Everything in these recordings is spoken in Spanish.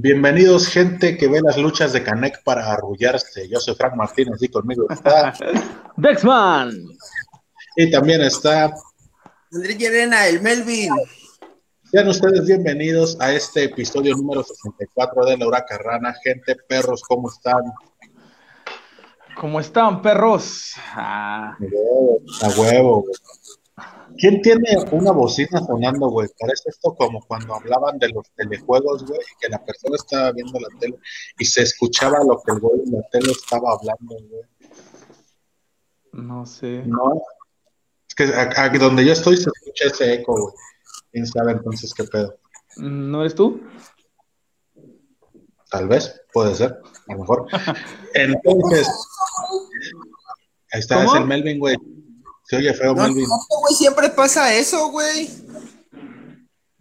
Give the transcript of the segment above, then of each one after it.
Bienvenidos, gente que ve las luchas de Canek para arrullarse. Yo soy Frank Martínez y conmigo está. Dexman. Y también está. Andrés Llerena, el Melvin. Sean ustedes bienvenidos a este episodio número 64 de La Huracarrana. Gente, perros, ¿cómo están? ¿Cómo están, perros? Ah. A huevo, güey. ¿Quién tiene una bocina sonando, güey? Parece esto como cuando hablaban de los telejuegos, güey, que la persona estaba viendo la tele y se escuchaba lo que el güey en la tele estaba hablando, güey. No sé. No. Es que aquí donde yo estoy se escucha ese eco, güey. ¿Quién sabe entonces qué pedo? ¿No eres tú? Tal vez, puede ser, a lo mejor. Entonces, ahí está, ¿Cómo? es el Melvin, güey. Se oye feo, No, Melvin. no, güey, siempre pasa eso, güey.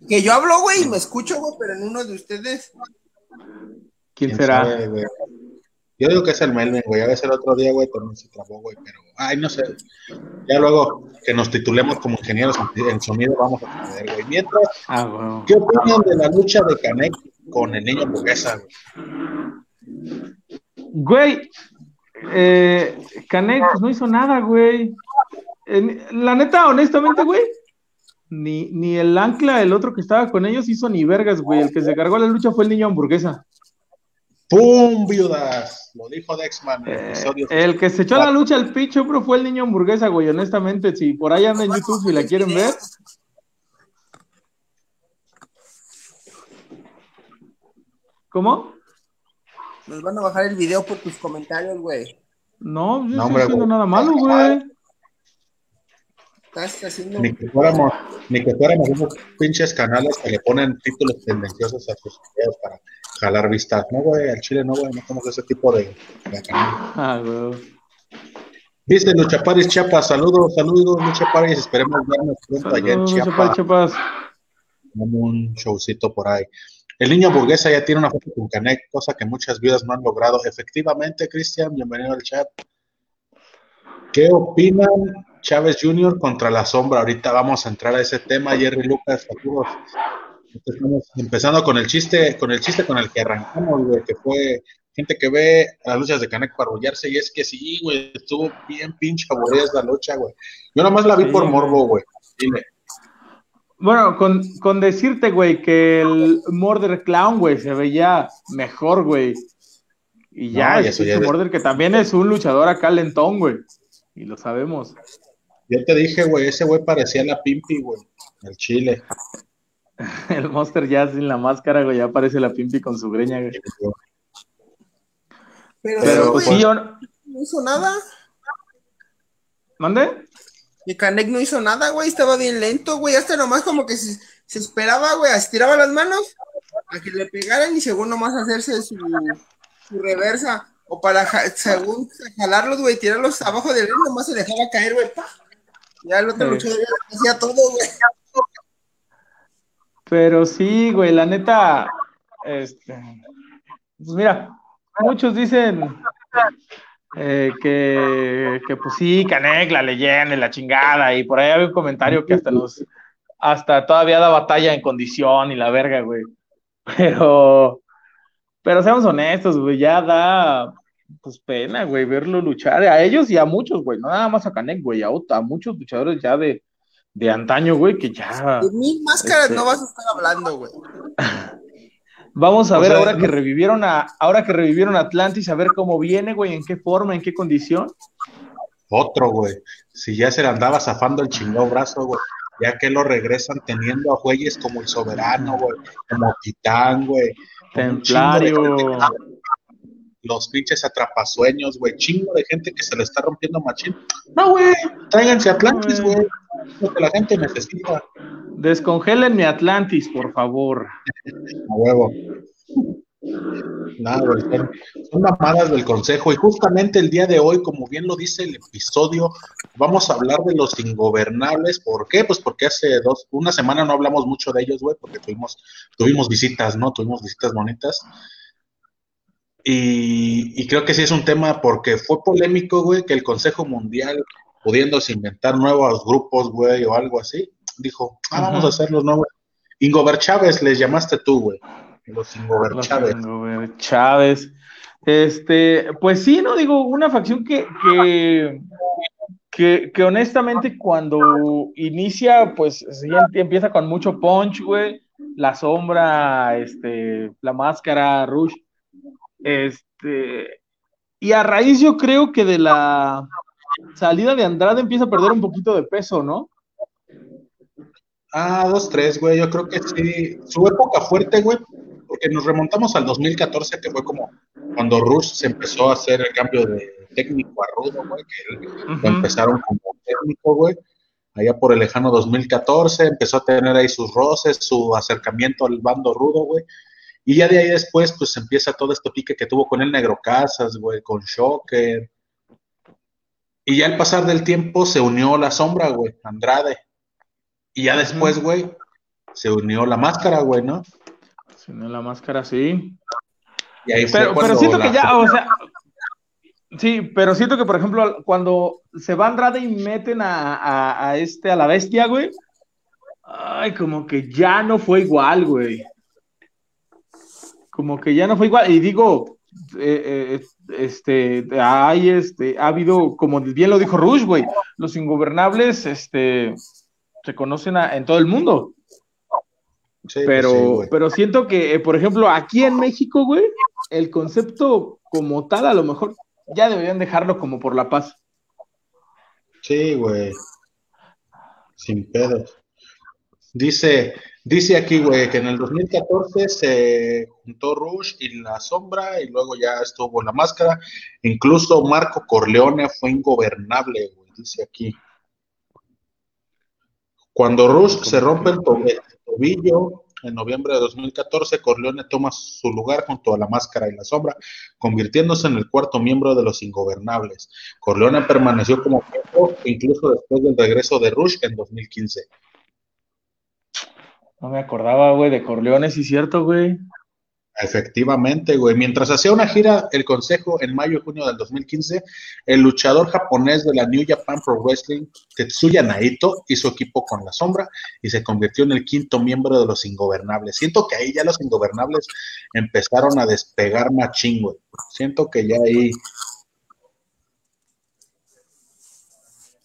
Que yo hablo, güey, y me escucho, güey, pero en uno de ustedes. ¿Quién será? sabe, güey? Yo digo que es el Melvin, güey. A veces el otro día, güey, también se trabó, güey, pero, ay, no sé. Ya luego que nos titulemos como ingenieros en- sonido, vamos a aprender, güey. Mientras, Ah, bueno. ¿qué opinan de la lucha de Canek con el niño hamburguesa, güey? Güey, eh, Canek pues, no hizo nada, güey. En- la neta, honestamente, güey, ni, ni el ancla, el otro que estaba con ellos, hizo ni vergas, güey. El que se cargó la lucha fue el niño hamburguesa. ¡Pum, viudas! Lo dijo Dexman en el Eh, episodio. el que se echó la lucha al picho, bro, fue el niño hamburguesa, güey. Honestamente, si por ahí anda en YouTube y la quieren ver. ¿Cómo? Nos van a bajar el video por tus comentarios, güey. No, yo no estoy hombre, haciendo nada malo, güey. Estás haciendo. Ni que fuéramos, ni que fuéramos unos pinches canales que le ponen títulos tendenciosos a sus videos para jalar vistas. No, güey, al chile no, güey, no somos ese tipo de, de canal. Ah, güey. Dice Lucha Paris Chiapas, saludos, saludos, Lucha Paris, esperemos vernos pronto allá en Chiapas, chapas, chapas. como un showcito por ahí. El niño hamburguesa ya tiene una foto con Canek, cosa que muchas vidas no han logrado. Efectivamente, Cristian, bienvenido al chat. ¿Qué opinan Chávez Jr. contra la sombra? Ahorita vamos a entrar a ese tema, Jerry Lucas, saludos. Estamos empezando con el chiste, con el chiste con el que arrancamos, güey, que fue gente que ve las luchas de Canek para arrullarse, y es que sí, güey, estuvo bien pinche aburrida esa lucha, güey. Yo nomás la vi Sí, por morbo, güey. Dile. Bueno, con, con decirte, güey, que el Murder Clown, güey, se veía mejor, güey. Y ya, No, y eso ya es- Murder que también es un luchador acá lentón, güey. Y lo sabemos. Yo te dije, güey, ese güey parecía la Pimpi, güey, el chile. El Monster ya sin la máscara, güey, ya aparece la Pimpi con su greña, güey. Pero, pues sí, yo... no hizo nada. ¿Mande? Y Canek no hizo nada, güey. Estaba bien lento, güey. Hasta nomás como que se, se esperaba, güey. Estiraba las manos a que le pegaran y según nomás hacerse su, su reversa. O para, según jalarlos, güey, tirarlos abajo del ring, nomás se dejaba caer, güey. pa. Ya el otro luchador ya hacía todo, güey. Pero sí, güey, la neta, este, pues mira, muchos dicen eh, que, que pues sí, Canek, la leyenda y la chingada, y por ahí había un comentario que hasta nos, hasta todavía da batalla en condición y la verga, güey. Pero, pero seamos honestos, güey, ya da, pues pena, güey, verlo luchar, a ellos y a muchos, güey, no nada más a Canek, güey, a, a muchos luchadores ya de, de antaño, güey, que ya... De mil máscaras Este- no vas a estar hablando, güey. Vamos a O ver sea, ahora no- que revivieron a, ahora que revivieron Atlantis, a ver cómo viene, güey, en qué forma, en qué condición. Otro, güey. Si ya se le andaba zafando el chingado brazo, güey. Ya que lo regresan teniendo a güeyes como el Soberano, güey. Como Titán, güey. Templario. Los pinches atrapasueños, güey. Chingo de gente que se le está rompiendo machín. No, güey. Tráiganse Atlantis, Güey. Lo que la gente necesita. Descongelen mi Atlantis, por favor. A huevo. Nada, son, son mamadas del consejo. Y justamente el día de hoy, como bien lo dice el episodio, vamos a hablar de los ingobernables. ¿Por qué? Pues porque hace dos, una semana no hablamos mucho de ellos, güey, porque tuvimos, tuvimos visitas, ¿no? Tuvimos visitas bonitas. Y, y creo que sí es un tema porque fue polémico, güey, que el Consejo Mundial, pudiéndose inventar nuevos grupos, güey, o algo así, dijo, ah, vamos a Ujú. hacer los nuevos. Ingober Chávez les llamaste tú, güey. Los Ingober Chávez. Ingober Chávez. Este, pues sí, no digo, una facción que, que, que, que honestamente cuando inicia, pues sí, empieza con mucho punch, güey. La sombra, este, la máscara, Rush. Este, y a raíz yo creo que de la salida de Andrade empieza a perder un poquito de peso, ¿no? Ah, dos, tres, güey. Yo creo que sí. Su época fuerte, güey, porque nos remontamos al 2014, que fue como cuando Rush se empezó a hacer el cambio de técnico a rudo, güey, que empezaron como técnico, güey. Allá por el lejano 2014 empezó a tener ahí sus roces, su acercamiento al bando rudo, güey. Y ya de ahí después, pues empieza todo este pique que tuvo con el Negro Casas, güey, con Shocker. Y ya al pasar del tiempo se unió la sombra, güey, Andrade. Y ya después, güey, se unió la máscara, güey, ¿no? Se unió la máscara, sí. Y ahí pero, pero siento que ya, o sea, sí, pero siento que, por ejemplo, cuando se va Andrade y meten a, a, este, a la bestia, güey, ay, como que ya no fue igual, güey. Como que ya no fue igual. Y digo, eh, eh, este, hay, este, ha habido, como bien lo dijo Rush, güey, los ingobernables, este, se conocen en todo el mundo. pero, pero siento que, eh, por ejemplo, aquí en México, güey, el concepto como tal, a lo mejor ya deberían dejarlo como por la paz. Sí, güey. Sin pedos. Dice, dice aquí, güey, que en el 2014 se juntó Rush y La Sombra y luego ya estuvo La Máscara. Incluso Marco Corleone fue ingobernable, güey, dice aquí. Cuando Rush se rompe el tobillo en noviembre de 2014, Corleone toma su lugar junto a la máscara y la sombra, convirtiéndose en el cuarto miembro de los ingobernables. Corleone permaneció como miembro incluso después del regreso de Rush en 2015. No me acordaba, güey, de Corleone, sí cierto, güey. Efectivamente, güey. Mientras hacía una gira el Consejo en mayo y junio del 2015, el luchador japonés de la New Japan Pro Wrestling, Tetsuya Naito, hizo equipo con La Sombra y se convirtió en el quinto miembro de los Ingobernables. Siento que ahí ya los Ingobernables empezaron a despegar machín, güey. Siento que ya ahí...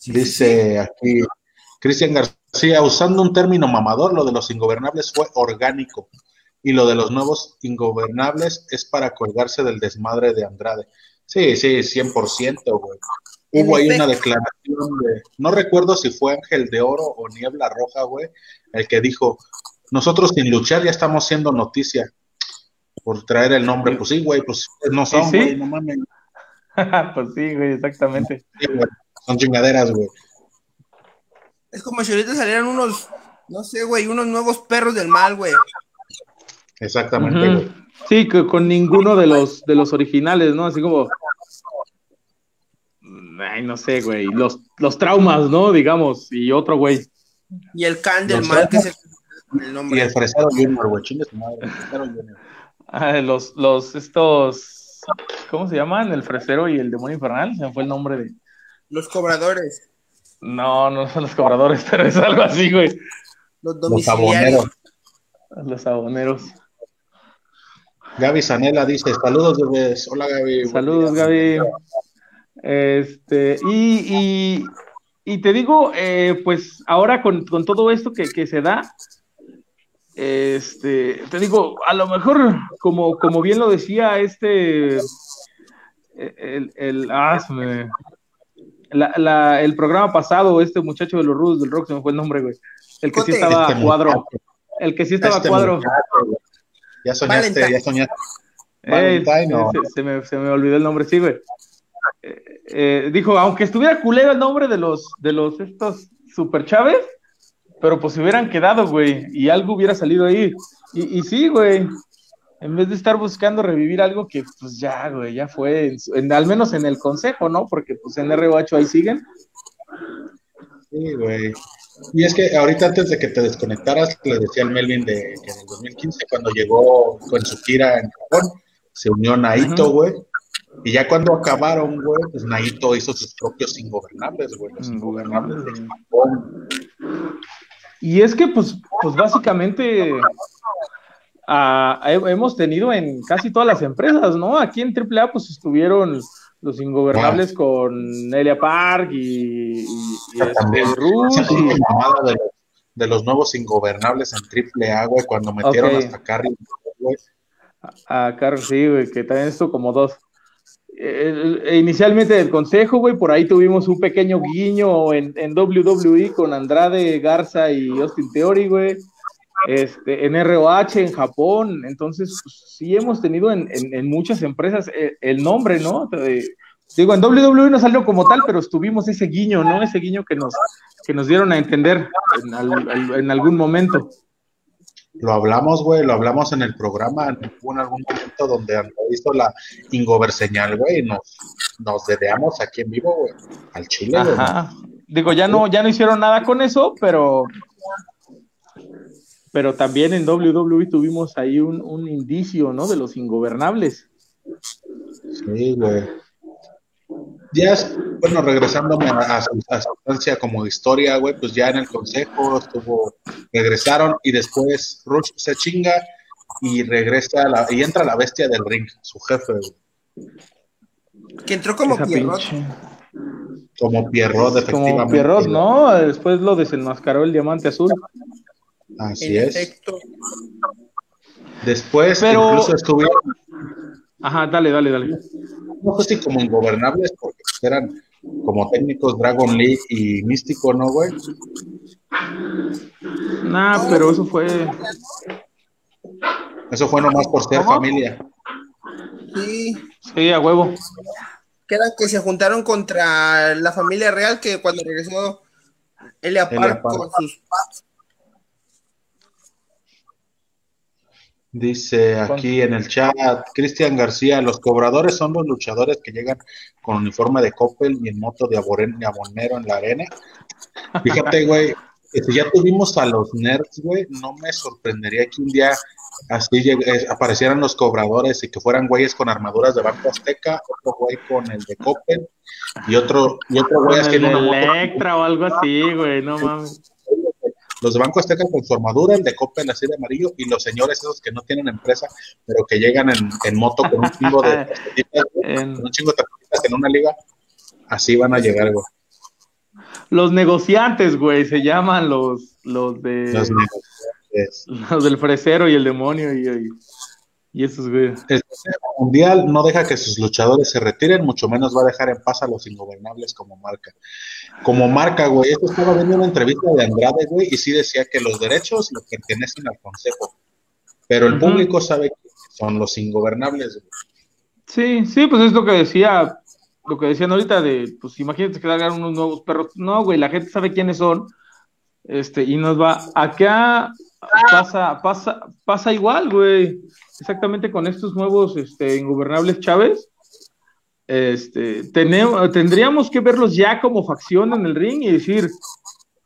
Dice aquí Cristian García, usando un término mamador, lo de los Ingobernables fue orgánico y lo de los nuevos ingobernables es para colgarse del desmadre de Andrade. Sí, sí, 100%, güey. Hubo ahí una declaración de, no recuerdo si fue Ángel de Oro o Niebla Roja, güey, el que dijo, nosotros sin luchar ya estamos siendo noticia por traer el nombre. Pues sí, güey, pues no son, güey, no mames. pues sí, güey, exactamente. Son chingaderas, güey. Es como si ahorita salieran unos, no sé, güey, unos nuevos perros del mal, güey. Exactamente, Sí, que con ninguno de los, de los originales, ¿no? Así como. Ay, no sé, güey. Los, los traumas, ¿no? Digamos, y otro, güey. Y el can del mal, que es el, nombre. Y el fresero junior, güey. Chingue su madre, el fresero junior. Ah, los, los, estos. ¿Cómo se llaman? El fresero y el demonio infernal. Se me fue el nombre de. Los cobradores. No, no son los cobradores, pero es algo así, güey. Los domiciliarios. Los aboneros. Gaby Sanela dice, saludos bebés. Hola Gaby. Saludos Gaby. Este, y, y, te digo, eh, pues ahora con, todo esto que, se da, este, te digo, a lo mejor, como, como bien lo decía este, el, el, ah, el programa pasado, este muchacho de los rudos del rock, se me fue el nombre, güey. El que sí estaba a cuadro. El que sí estaba este cuadro. Ya soñaste, ya soñaste. se, me, se, me, olvidó el nombre, sí, güey. Eh, eh, dijo, aunque estuviera culero el nombre de los, de los estos super Chávez, pero pues se hubieran quedado, güey, y algo hubiera salido ahí. Y, y sí, güey, en vez de estar buscando revivir algo que pues ya, güey, ya fue, al menos en el consejo, ¿no? Porque pues en R8 ahí siguen. Sí, güey. Y es que ahorita antes de que te desconectaras, le decía al Melvin de que en el 2015, cuando llegó con su gira en Japón, se unió Naito, güey. Y ya cuando acabaron, güey, pues Naito hizo sus propios ingobernables, güey, los ingobernables de Japón. Y es que, pues, pues básicamente, hemos tenido en casi todas las empresas, ¿no? Aquí en AAA pues estuvieron los ingobernables con Elia Park y, y, este, de, los, nuevos ingobernables en AAA, güey, cuando metieron hasta Carrie, güey. A, Carrie, sí, güey, que también esto como dos. Eh, inicialmente del consejo, güey, por ahí tuvimos un pequeño guiño en, en WWE con Andrade, Garza y Austin Theory, güey este, en ROH, en Japón, entonces pues, sí hemos tenido en, muchas empresas eh, el, nombre, ¿no? digo, en WWE no salió como tal, pero estuvimos ese guiño, ¿no? Ese guiño que nos, que nos dieron a entender en, algún momento. Lo hablamos, güey, lo hablamos en el programa, hubo en algún momento donde hizo la Ingover señal, güey, y nos, nos dedeamos aquí en vivo, güey, al Chile, Ajá. Digo, ya no, ya no hicieron nada con eso, pero pero también en WWE tuvimos ahí un, indicio, ¿no? De los ingobernables. Sí, güey. Ya, bueno, regresándome a, su instancia como historia, güey, pues ya en el consejo estuvo, regresaron y después Rush se chinga y regresa la, y entra la bestia del ring, su jefe, güey. Que entró como Pierrot. Como Pierrot, efectivamente. Como Pierrot, ¿no? Después lo desenmascaró el diamante azul. Así es. Después, Pero... incluso estuvieron. Ajá, dale, dale, dale. No sé si como ingobernables, porque eran como técnicos Dragon League y Místico, ¿no, güey? Nah, pero eso fue. Eso fue nomás por ser familia. Sí. Sí, a huevo. Que que se juntaron contra la familia real que cuando regresó Elia Park con sus Dice aquí en el chat, Cristian García, los cobradores son los luchadores que llegan con uniforme de Coppel y en moto de abonero en la arena. Fíjate, güey, si ya tuvimos a los nerds, güey, no me sorprendería que un día así eh, aparecieran los cobradores y que fueran güeyes con armaduras de Banco Azteca, otro güey con el de Coppel y otro, y otro güey que una Electra o algo así, güey, no mames los de Banco Azteca con su armadura, el de Coppel así de amarillo, y los señores esos que no tienen empresa, pero que llegan en, moto con un chingo de un chingo de en una liga, así van a llegar, güey. Los negociantes, güey, se llaman los, los de... Los negociantes. Los del fresero y el demonio y, y, esos, güey. El mundial no deja que sus luchadores se retiren, mucho menos va a dejar en paz a los ingobernables como marca como marca, güey. Esto estaba viendo una entrevista de Andrade, güey, y sí decía que los derechos le pertenecen al consejo, pero el público sabe que son los ingobernables. Güey. Sí, sí, pues es lo que decía, lo que decían ahorita de, pues imagínate que hagan unos nuevos perros. No, güey, la gente sabe quiénes son, este, y nos va, acá pasa, pasa, pasa igual, güey, exactamente con estos nuevos, este, ingobernables Chávez este, tenemos, tendríamos que verlos ya como facción en el ring y decir,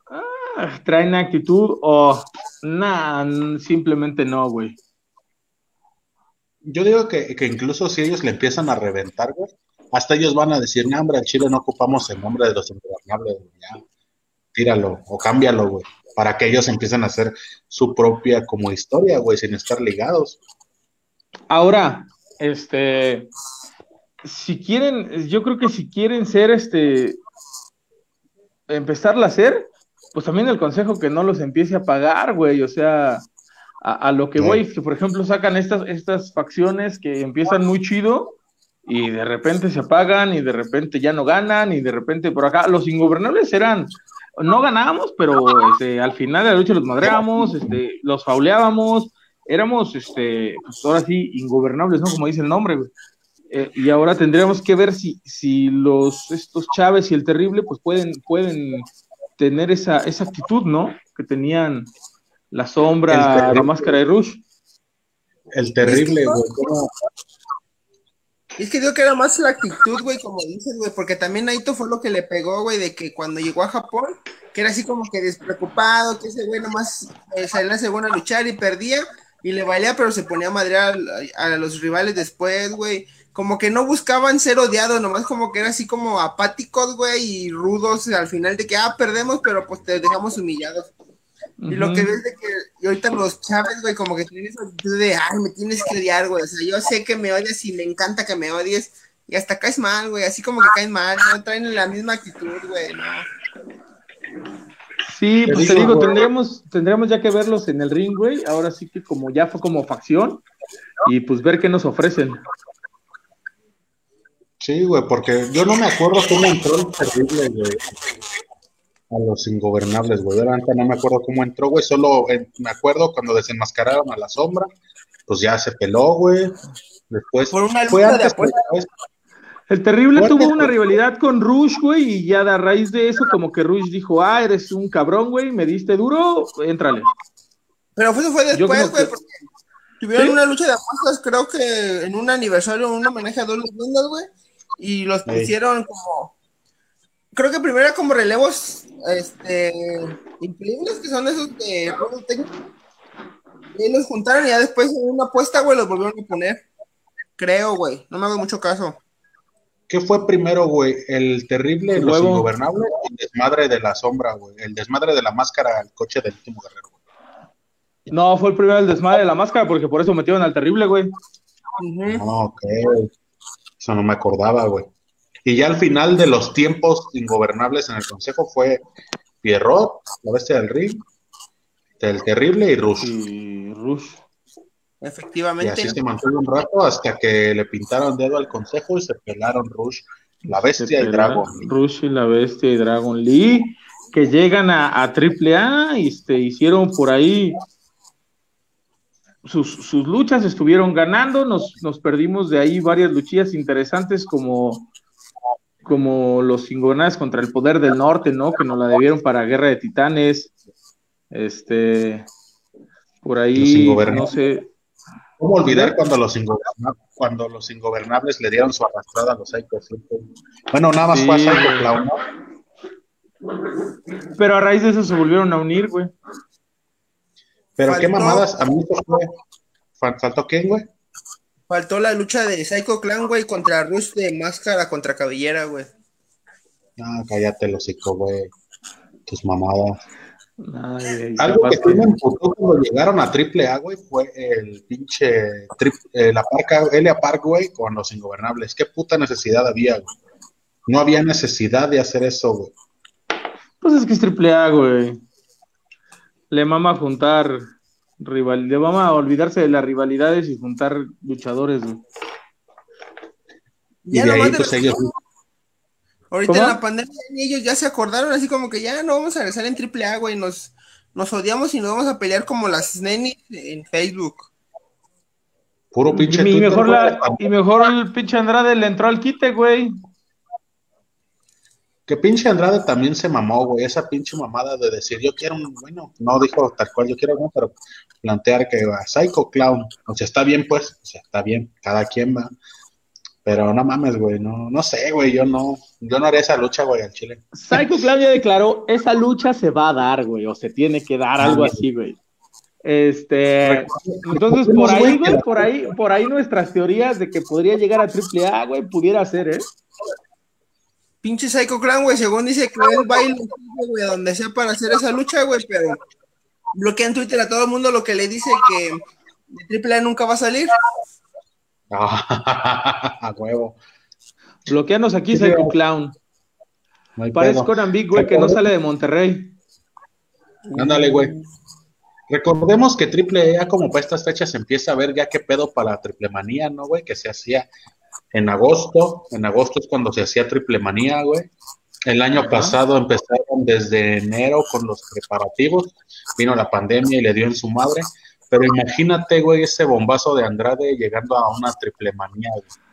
ah, traen actitud o nada, simplemente no, güey. Yo digo que, incluso si ellos le empiezan a reventar, güey, hasta ellos van a decir, no, hombre, al Chile no ocupamos el nombre de los ingobernables, tíralo o cámbialo, güey, para que ellos empiecen a hacer su propia como historia, güey, sin estar ligados. Ahora, este, si quieren, yo creo que si quieren ser este, empezarla a hacer, pues también el consejo que no los empiece a pagar, güey, o sea, a, lo que voy, que por ejemplo sacan estas, estas facciones que empiezan muy chido y de repente se apagan y de repente ya no ganan y de repente por acá, los ingobernables eran, no ganábamos, pero este, al final de la lucha los madreábamos, este, los fauleábamos, éramos, este, pues ahora sí, ingobernables, ¿no? Como dice el nombre, güey. Eh, y ahora tendríamos que ver si, si los, estos Chávez y el Terrible pues pueden, pueden tener esa, esa actitud, ¿no? Que tenían la sombra, la máscara de Rush. El Terrible, güey. Es que digo que era más la actitud, güey, como dices, güey, porque también Naito fue lo que le pegó, güey, de que cuando llegó a Japón, que era así como que despreocupado, que ese güey nomás eh, salía según a luchar y perdía, y le valía, pero se ponía a madrear a, a los rivales después, güey como que no buscaban ser odiados, nomás como que era así como apáticos, güey, y rudos al final de que, ah, perdemos, pero pues te dejamos humillados. Y lo que ves de que y ahorita los Chávez, güey, como que tienen esa actitud de, ay, me tienes que odiar, güey. O sea, yo sé que me odias y me encanta que me odies. Y hasta caes mal, güey. Así como que caes mal, no traen la misma actitud, güey, no. Sí, pues te digo, tendríamos, tendríamos ya que verlos en el ring, güey. Ahora sí que como ya fue como facción y pues ver qué nos ofrecen. Sí, güey, porque yo no me acuerdo cómo entró el terrible, güey, a los ingobernables, güey. Ahorita no me acuerdo cómo entró, güey. Solo eh, me acuerdo cuando desenmascararon a la sombra, pues ya se peló, güey. Después Por una fue antes de después. El terrible Fuerte, tuvo una rivalidad con Rush, güey, y ya de a raíz de eso, como que Rush dijo, ah, eres un cabrón, güey, me diste duro, éntrale. Pero eso fue después, güey, que- porque tuvieron ¿Sí? una lucha de apuestas, creo que en un aniversario, un homenaje a dos leyendas, güey, y los pusieron como, creo que primero era como relevos, este, increíbles, que son esos de rol técnico, y los juntaron y ya después en una apuesta, güey, los volvieron a poner, creo, güey, no me hago mucho caso. ¿Qué fue primero, güey? ¿El terrible, los Huevo. ingobernables o el desmadre de la sombra, güey? El desmadre de la máscara al coche del último guerrero, güey. No, fue el primero el desmadre de la máscara, porque por eso metieron al terrible, güey. Ujú. No, ok. Eso no me acordaba, güey. Y ya al final de los tiempos ingobernables en el consejo fue Pierrot, la bestia del ring, el terrible y Rush. Y Rush. Y Efectivamente. así se mantuvo un rato hasta que le pintaron dedo al consejo y se pelaron Rush, la bestia y Dragon. pelaron Rush y la bestia y Dragon Lee, que llegan a, a AAA y este, hicieron por ahí sus, sus luchas, estuvieron ganando, nos, nos perdimos de ahí varias luchillas interesantes como, como los ingobernables contra el poder del norte, ¿no? Que nos la debieron para Guerra de Titanes. Este, por Los ahí, ingobernables. no sé, ¿Cómo olvidar cuando los, ingobernables, cuando los ingobernables le dieron su arrastrada a los Psycho? Bueno, nada más Sí, fue a Psycho güey. Clown, ¿no? pero a raíz de eso se volvieron a unir, güey. Pero qué mamadas, a mí eso fue. Fal- ¿Faltó quién, güey? Faltó la lucha de Psycho Clan, güey, contra Rush de máscara contra cabellera, güey. Ah, cállate, los güey. Tus mamadas. Ay, Algo que sí me emputó cuando llegaron a AAA, güey, fue el pinche tri- eh, la parca, Elia Park, güey, con los ingobernables. Qué puta necesidad había, güey. No había necesidad de hacer eso, güey. Pues es que es triple A, güey. Le mama juntar rival, le mama olvidarse de las rivalidades y juntar luchadores, güey. Y Ya de ahí, nomás de pues los- ellos. Ahorita ¿Cómo? en la pandemia ellos ya se acordaron así como que ya no vamos a regresar en AAA, güey, nos, nos odiamos y nos vamos a pelear como las nenis en Facebook. Puro pinche Y mejor, la, y mejor el pinche Andrade le entró al quite, güey. Que pinche Andrade también se mamó, güey. Esa pinche mamada de decir, yo quiero un, bueno, no dijo tal cual, yo quiero uno, pero plantear que a Psycho Clown, o sea, está bien, pues, o sea, está bien, cada quien va. Pero no mames, güey, no, no sé, güey, yo no, yo no haría esa lucha, güey, al chile. Psycho Clown ya declaró, esa lucha se va a dar, güey, o se tiene que dar, algo así, güey. Este, entonces por ahí, güey, por ahí, por ahí nuestras teorías de que podría llegar a AAA, güey, pudiera ser, ¿eh? Pinche Psycho Clan, güey, según dice que él va güey, a donde sea para hacer esa lucha, güey, pero bloquea en Twitter a todo el mundo lo que le dice que de AAA nunca va a salir. a huevo. Bloqueanos aquí, Sí, Psycho Clown. No Parece. Conan Big, güey, que no sale de Monterrey. Ándale, güey. Recordemos que Triple A, como para estas fechas, empieza a ver ya qué pedo para la Triple Manía, ¿no, güey? Que se hacía en agosto. En agosto es cuando se hacía Triple Manía, güey. El año Ajá. pasado empezaron desde enero con los preparativos. Vino la pandemia y le dio en su madre. Pero imagínate, güey, ese bombazo de Andrade llegando a una Triple Manía, güey.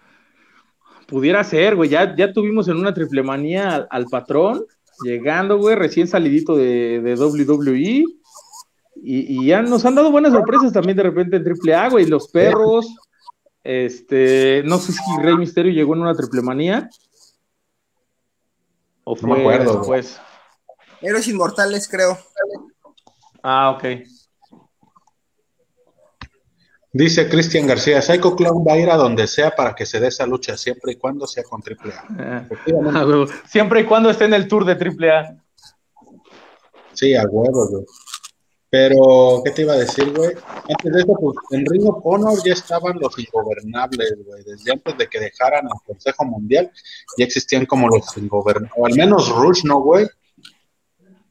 Pudiera ser, güey. Ya, ya tuvimos en una triple manía al, al patrón, llegando, güey, recién salidito de, de WWE. Y, y ya nos han dado buenas sorpresas también de repente en triple A, güey. Los perros. Este, no sé si Rey Misterio llegó en una triple manía. O No me acuerdo, después. Héroes inmortales, creo. Ah, ok. Dice Cristian García, Psycho Clown va a ir a donde sea para que se dé esa lucha, siempre y cuando sea con Triple A. Ah. Siempre y cuando esté en el tour de triple A. Sí, a huevo, güey. Pero, ¿qué te iba a decir, güey? Antes de eso, pues en Ring of Honor ya estaban los ingobernables, güey. Desde antes de que dejaran el Consejo Mundial, ya existían como los ingobernables. O al menos Rush, ¿no, güey?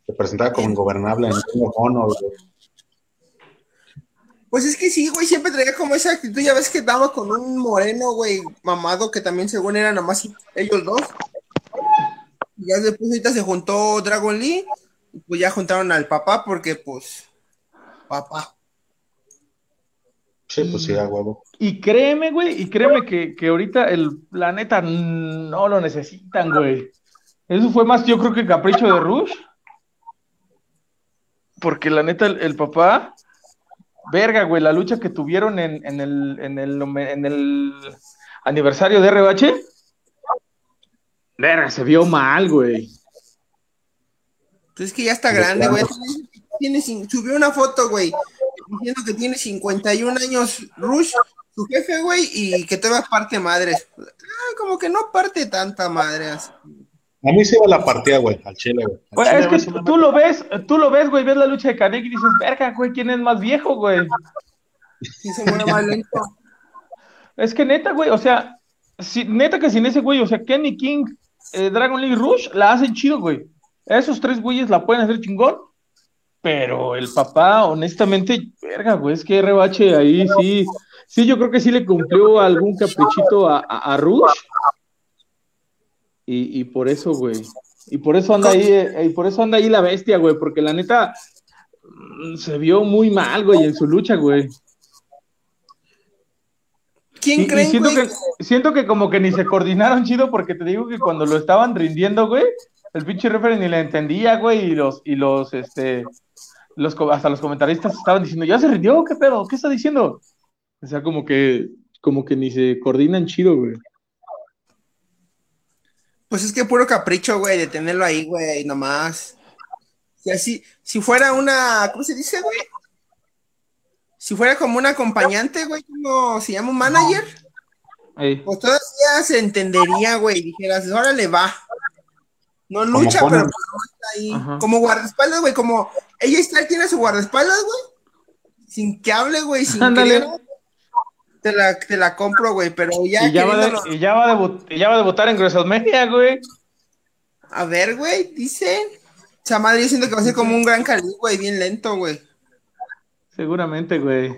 Se presentaba como ingobernable en Ring of Honor, güey. Pues es que sí, güey, siempre traía como esa actitud. Ya ves que estaba con un moreno, güey, mamado, que también según eran nada más ellos dos. Y ya después ahorita se juntó Dragon Lee, y pues ya juntaron al papá porque pues papá. Sí, pues sí, a huevo. Y créeme, güey, y créeme que, que ahorita el planeta no lo necesitan, güey. Eso fue más, yo creo que capricho de Rush. Porque la neta, el, el papá, verga, güey, la lucha que tuvieron en, en, el, en, el, en el aniversario de RBH, verga, se vio mal, güey. Pues es que ya está grande, güey. Tiene, subió una foto, güey, diciendo que tiene 51 años Rush, su jefe, güey, y que todavía parte madres. Ah, como que no parte tanta madre así. A mí se iba la partida, güey, al Chile, güey. Al Chile, es que tú lo ves, tú lo ves, güey, ves la lucha de Canek y dices, verga, güey, ¿quién es más viejo, güey? Sí se mueve más lento. Es que neta, güey, o sea, si, neta que sin ese güey, o sea, Kenny King, eh, Dragon League Rush, la hacen chido, güey. Esos tres güeyes la pueden hacer chingón, pero el papá, honestamente, verga, güey, es que RBH ahí sí, sí, yo creo que sí le cumplió algún caprichito a, a, a Rush. Y, y por eso, güey. Y por eso anda ahí, eh, y por eso anda ahí la bestia, güey, porque la neta mm, se vio muy mal, güey, en su lucha, güey. ¿Quién Y- y creen, siento, güey? que, siento que como que ni se coordinaron chido porque te digo que cuando lo estaban rindiendo, güey, el pinche referee ni le entendía, güey, y los, y los, este, los, hasta los comentaristas estaban diciendo, ya se rindió, ¿qué pedo? ¿Qué está diciendo? O sea, como que, como que ni se coordinan chido, güey. Pues es que puro capricho, güey, de tenerlo ahí, güey, nomás. Si así, si fuera una, ¿cómo se dice, güey? Si fuera como un acompañante, güey, ¿cómo se llama? ¿Un manager? Ey. Pues todavía se entendería, güey, dijeras, órale, va. No lucha, Como pero pues, está ahí. Ajá. Como guardaespaldas, güey, como ella está, tiene su guardaespaldas, güey. Sin que hable, güey, sin Ándale. que te la, te la compro, güey, pero ya, Y ya, va de, y, ya va a debut- y ya va a debutar en WrestleMania, güey. A ver, güey, dice. Esa madre yo siento que va a ser como un gran Cali, güey, bien lento, güey. Seguramente, güey.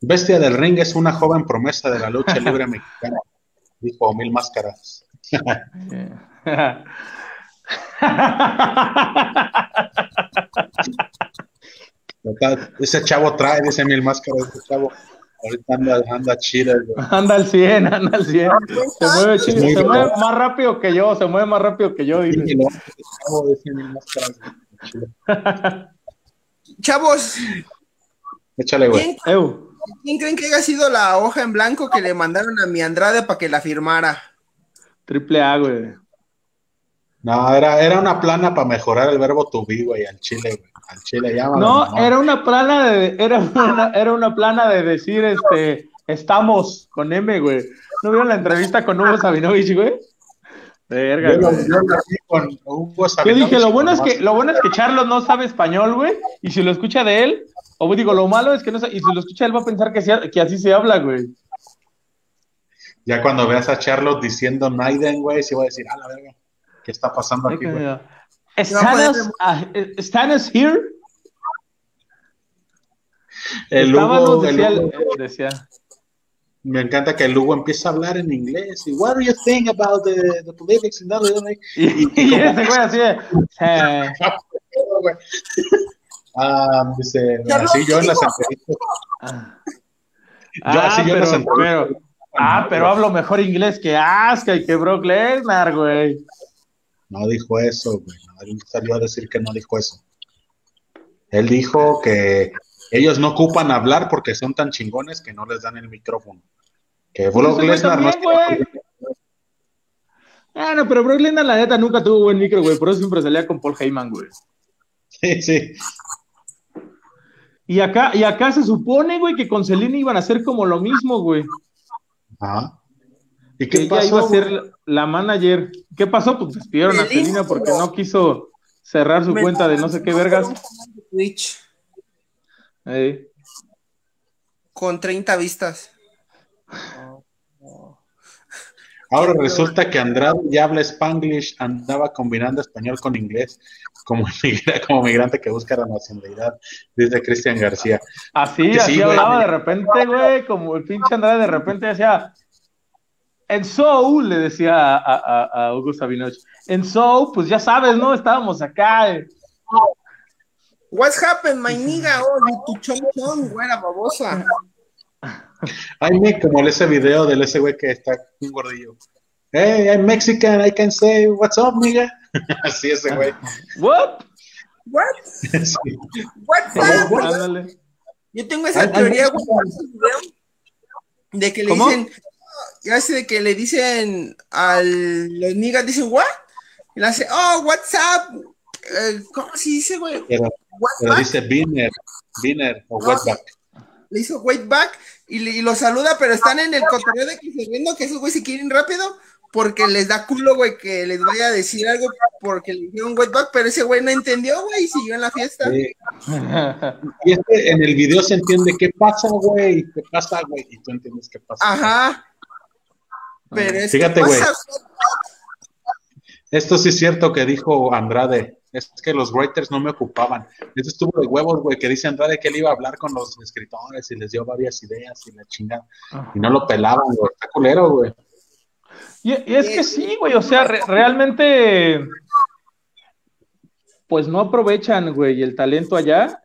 Bestia del Ring es una joven promesa de la lucha libre mexicana, dijo Mil Máscaras. Ese chavo trae, dice Mil Máscaras, ese chavo. Ahorita anda, anda chido, güey. Anda al 100, anda al 100. Se mueve, chido, se bien. mueve más rápido que yo, se mueve más rápido que yo, dice. Lo- ese chavo, dice Mil Máscaras. Chavos, Échale, güey. ¿quién, quién creen que haya sido la hoja en blanco que le mandaron a mi Andrade para que la firmara? triple A, güey. No, era, era una plana para mejorar el verbo to be, güey, al chile, güey. Al chile, ya. No, era una plana de, era una, era una plana de decir, este, estamos con M, güey. ¿No vieron la entrevista con Hugo Sabinovich, güey? Verga, Yo, güey. yo con Hugo Yo Sabinovich dije, lo bueno es que, lo bueno es que Charlos no sabe español, güey, y si lo escucha de él, o digo, lo malo es que no sa- y si lo escucha él va a pensar que, sea- que así se habla, güey. Ya cuando veas a Charlotte diciendo Naiden, güey, se va a decir, a la verga, ¿qué está pasando aquí, güey? ¿Stanos, ah, ¿Stanos here? El Estábamos, Hugo, el decía, Hugo- eh, decía, me encanta que el Hugo empiece a hablar en inglés. Y, what do you think about the, the politics in WWE? y, y ese güey así de, eh. Ah, dice, así yo en las entrevistas. ah, Yo Ah, así yo en las pero, entrevistas. pero- ah, pero hablo mejor inglés que Asuka y que Brock Lesnar, güey. No dijo eso, güey. No, él salió a decir que no dijo eso. Él dijo que ellos no ocupan hablar porque son tan chingones que no les dan el micrófono. Que Brock ese güey Lesnar no. Ah, no, pero Brock Lesnar, la neta, nunca tuvo buen micro, güey. Por eso siempre salía con Paul Heyman, güey. Sí, sí. Y acá, y acá se supone, güey, que con Selena iban a hacer como lo mismo, güey. Ajá. ¿Y Que qué ella pasó? iba a ser la manager. ¿Qué pasó? Pues despidieron a Selena, porque no quiso cerrar su Me- cuenta de no sé qué vergas. Twitch. Con 30 vistas. Ahora resulta que Andrade ya habla Spanglish, andaba combinando español con inglés como, migra- como migrante que busca la nacionalidad, dice Cristian García. Así, Que sí, así güey. hablaba de repente, güey, como el pinche Andrade de repente decía, en Soul, le decía a, a, a Hugo Sabinoch, en Soul, pues ya sabes, ¿no? Estábamos acá. eh. What's happened, my nigga? Oh, you tu chon chon, güera babosa. Ay, me como ese video del ese güey que está un gordillo. Hey, I'm Mexican, I can say what's up, nigga. Así ese güey. ¿What? What? Sí. What's up? Ándale. Yo tengo esa teoría, de que le ¿Cómo? dicen, ya sé de que le dicen a los niggas, dicen, what? Y le hace, oh, what's up? Eh, ¿Cómo se dice, güey? Pero, dice Biner, Biner o No. Le hizo wait back y, le- y lo saluda, pero están en el cotorreo de que se viendo que esos güey se quieren rápido porque les da culo, güey, que les vaya a decir algo porque le dijeron wait back, pero ese güey no entendió, güey, y siguió en la fiesta. Sí. Y es que en el video se entiende qué pasa, güey, qué pasa, güey, y tú entiendes qué pasa. Ajá. Pero es Fíjate, güey. Esto sí es cierto que dijo Andrade. Es que los writers no me ocupaban. Esto estuvo de huevos, güey, que dice Andrade que él iba a hablar con los escritores y les dio varias ideas y la chingada. Y no lo pelaban, güey. Está culero, güey. Y, y es que sí, güey, o sea, re- realmente, pues no aprovechan, güey, el talento allá.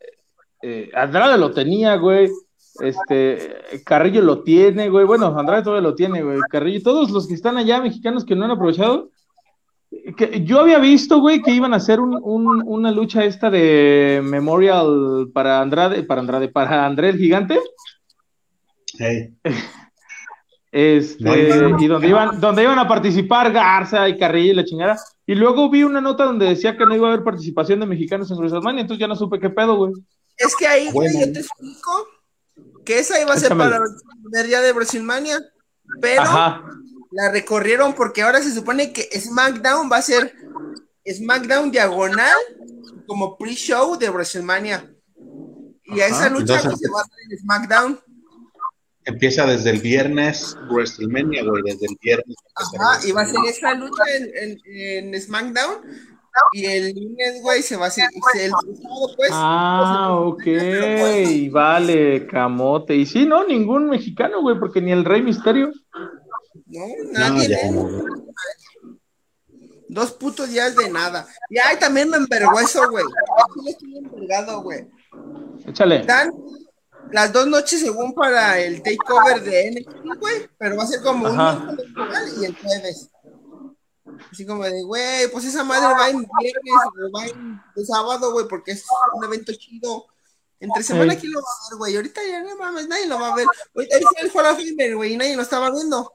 Eh, Andrade lo tenía, güey. Este, Carrillo lo tiene, güey. Bueno, Andrade todavía lo tiene, güey. Carrillo, todos los que están allá, mexicanos que no han aprovechado. Que yo había visto, güey, que iban a hacer un- un- una lucha esta de Memorial para Andrade, para Andrade, para André el Gigante. Hey, Este, y donde iban, donde iban a participar Garza y Carrillo y la chingada. Y luego vi una nota donde decía que no iba a haber participación de mexicanos en WrestleMania, entonces ya no supe qué pedo, güey. Es que ahí, güey, Bueno. yo te explico que esa iba a ser Échamelo. para el primer día de WrestleMania, pero Ajá. la recorrieron porque ahora se supone que SmackDown va a ser SmackDown diagonal como pre-show de WrestleMania. Y a esa lucha Entonces- se va a dar en SmackDown. empieza desde el viernes WrestleMania, güey, desde el viernes. Ajá, y va a ser esa lucha en, en- en SmackDown. Y el lunes, güey, se va a hacer. El sábado, pues. Ah, ok. Vale, camote. Y sí, no, ningún mexicano, güey, porque ni el Rey Misterio. No, No, nadie. ya, ¿eh? no, güey. Dos putos días de nada. Y ay, también me envergó eso, güey. Aquí le estoy envergado, güey. Échale. Dan las dos noches según para el takeover de NXT, güey. Pero va a ser como Ajá. un y el jueves. Así como de, güey, pues esa madre va en viernes o va en de sábado, güey, porque es un evento chido. Entre semana. ¿quién lo va a ver, güey? Ahorita ya no mames, nadie lo va a ver. Ahorita ahí fue el Hall of Famer, güey, y nadie lo estaba viendo.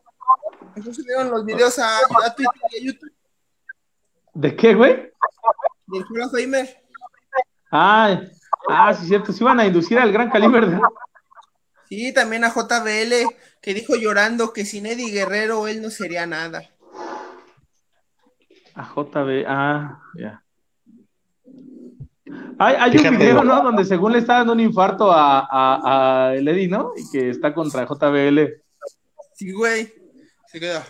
Entonces subieron los videos a, a Twitter y a YouTube ¿De qué, güey? del Hall of Famer. Ah, ah, sí, cierto. Se iban a inducir al gran calibre. ¿verdad? Sí, también a JBL, que dijo llorando que sin Eddie Guerrero él no sería nada. A JB, ah, ya. Hay, hay un video. ¿no? Donde según le está dando un infarto a, a, a el Eddie, ¿no? Y que está contra JBL. Sí, güey. Se quedó.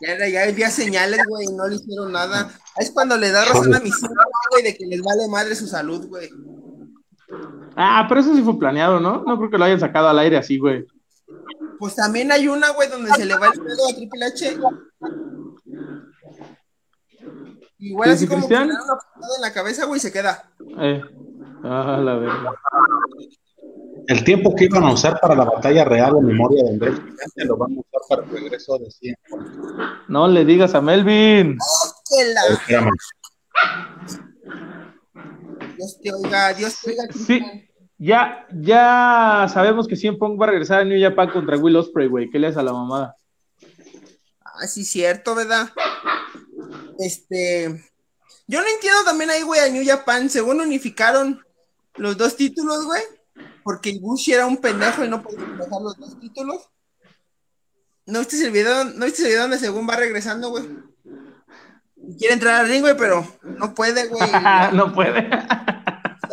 Ya, era- ya había señales, güey, y no le hicieron nada. Es cuando le da razón a mis hijos, güey, de que les vale madre su salud, güey. Ah, pero eso sí fue planeado, ¿no? No creo que lo hayan sacado al aire así, güey. Pues también hay una, güey, donde se le va el pedo a Triple H. Igual ¿Sí, así sí, como que le Cristian? dan una patada en la cabeza, güey, se queda. Eh. Ah, la verga. El tiempo que iban a usar para la batalla real en memoria de Andrés Gigante lo van a usar para el regreso de 100. No le digas a Melvin. Que la- Espérame. Dios te oiga, Dios te oiga. Sí, ya, ya sabemos que Cien Pong va a regresar a New Japan contra Will Ospreay, güey. ¿Qué le haces a la mamada? Ah, sí, cierto, ¿verdad? Este. Yo no entiendo también ahí, güey, a New Japan. Según unificaron los dos títulos, güey. Porque Ibushi era un pendejo y no podía manejar los dos títulos. ¿No viste el video? ¿No viste el video donde según va regresando, güey? Quiere entrar al ring, güey, pero no puede, güey. no puede.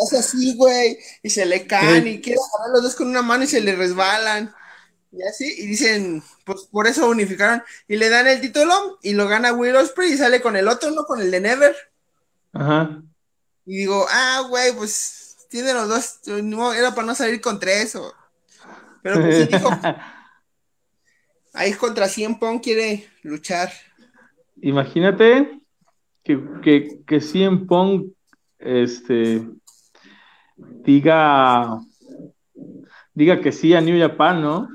hace así, güey, y se le caen y quiere agarrar los dos con una mano y se le resbalan. Y así, y dicen, pues por eso unificaron. Y le dan el título y lo gana Will Ospreay y sale con el otro, ¿no? Con el de Never. Ajá. Y digo, ah, güey, pues tiene los dos. No, era para no salir con tres. O... Pero pues sí dijo. ahí contra 100 Pong quiere luchar. Imagínate que, que, que 100 Pong este, diga, diga que sí a New Japan, ¿no?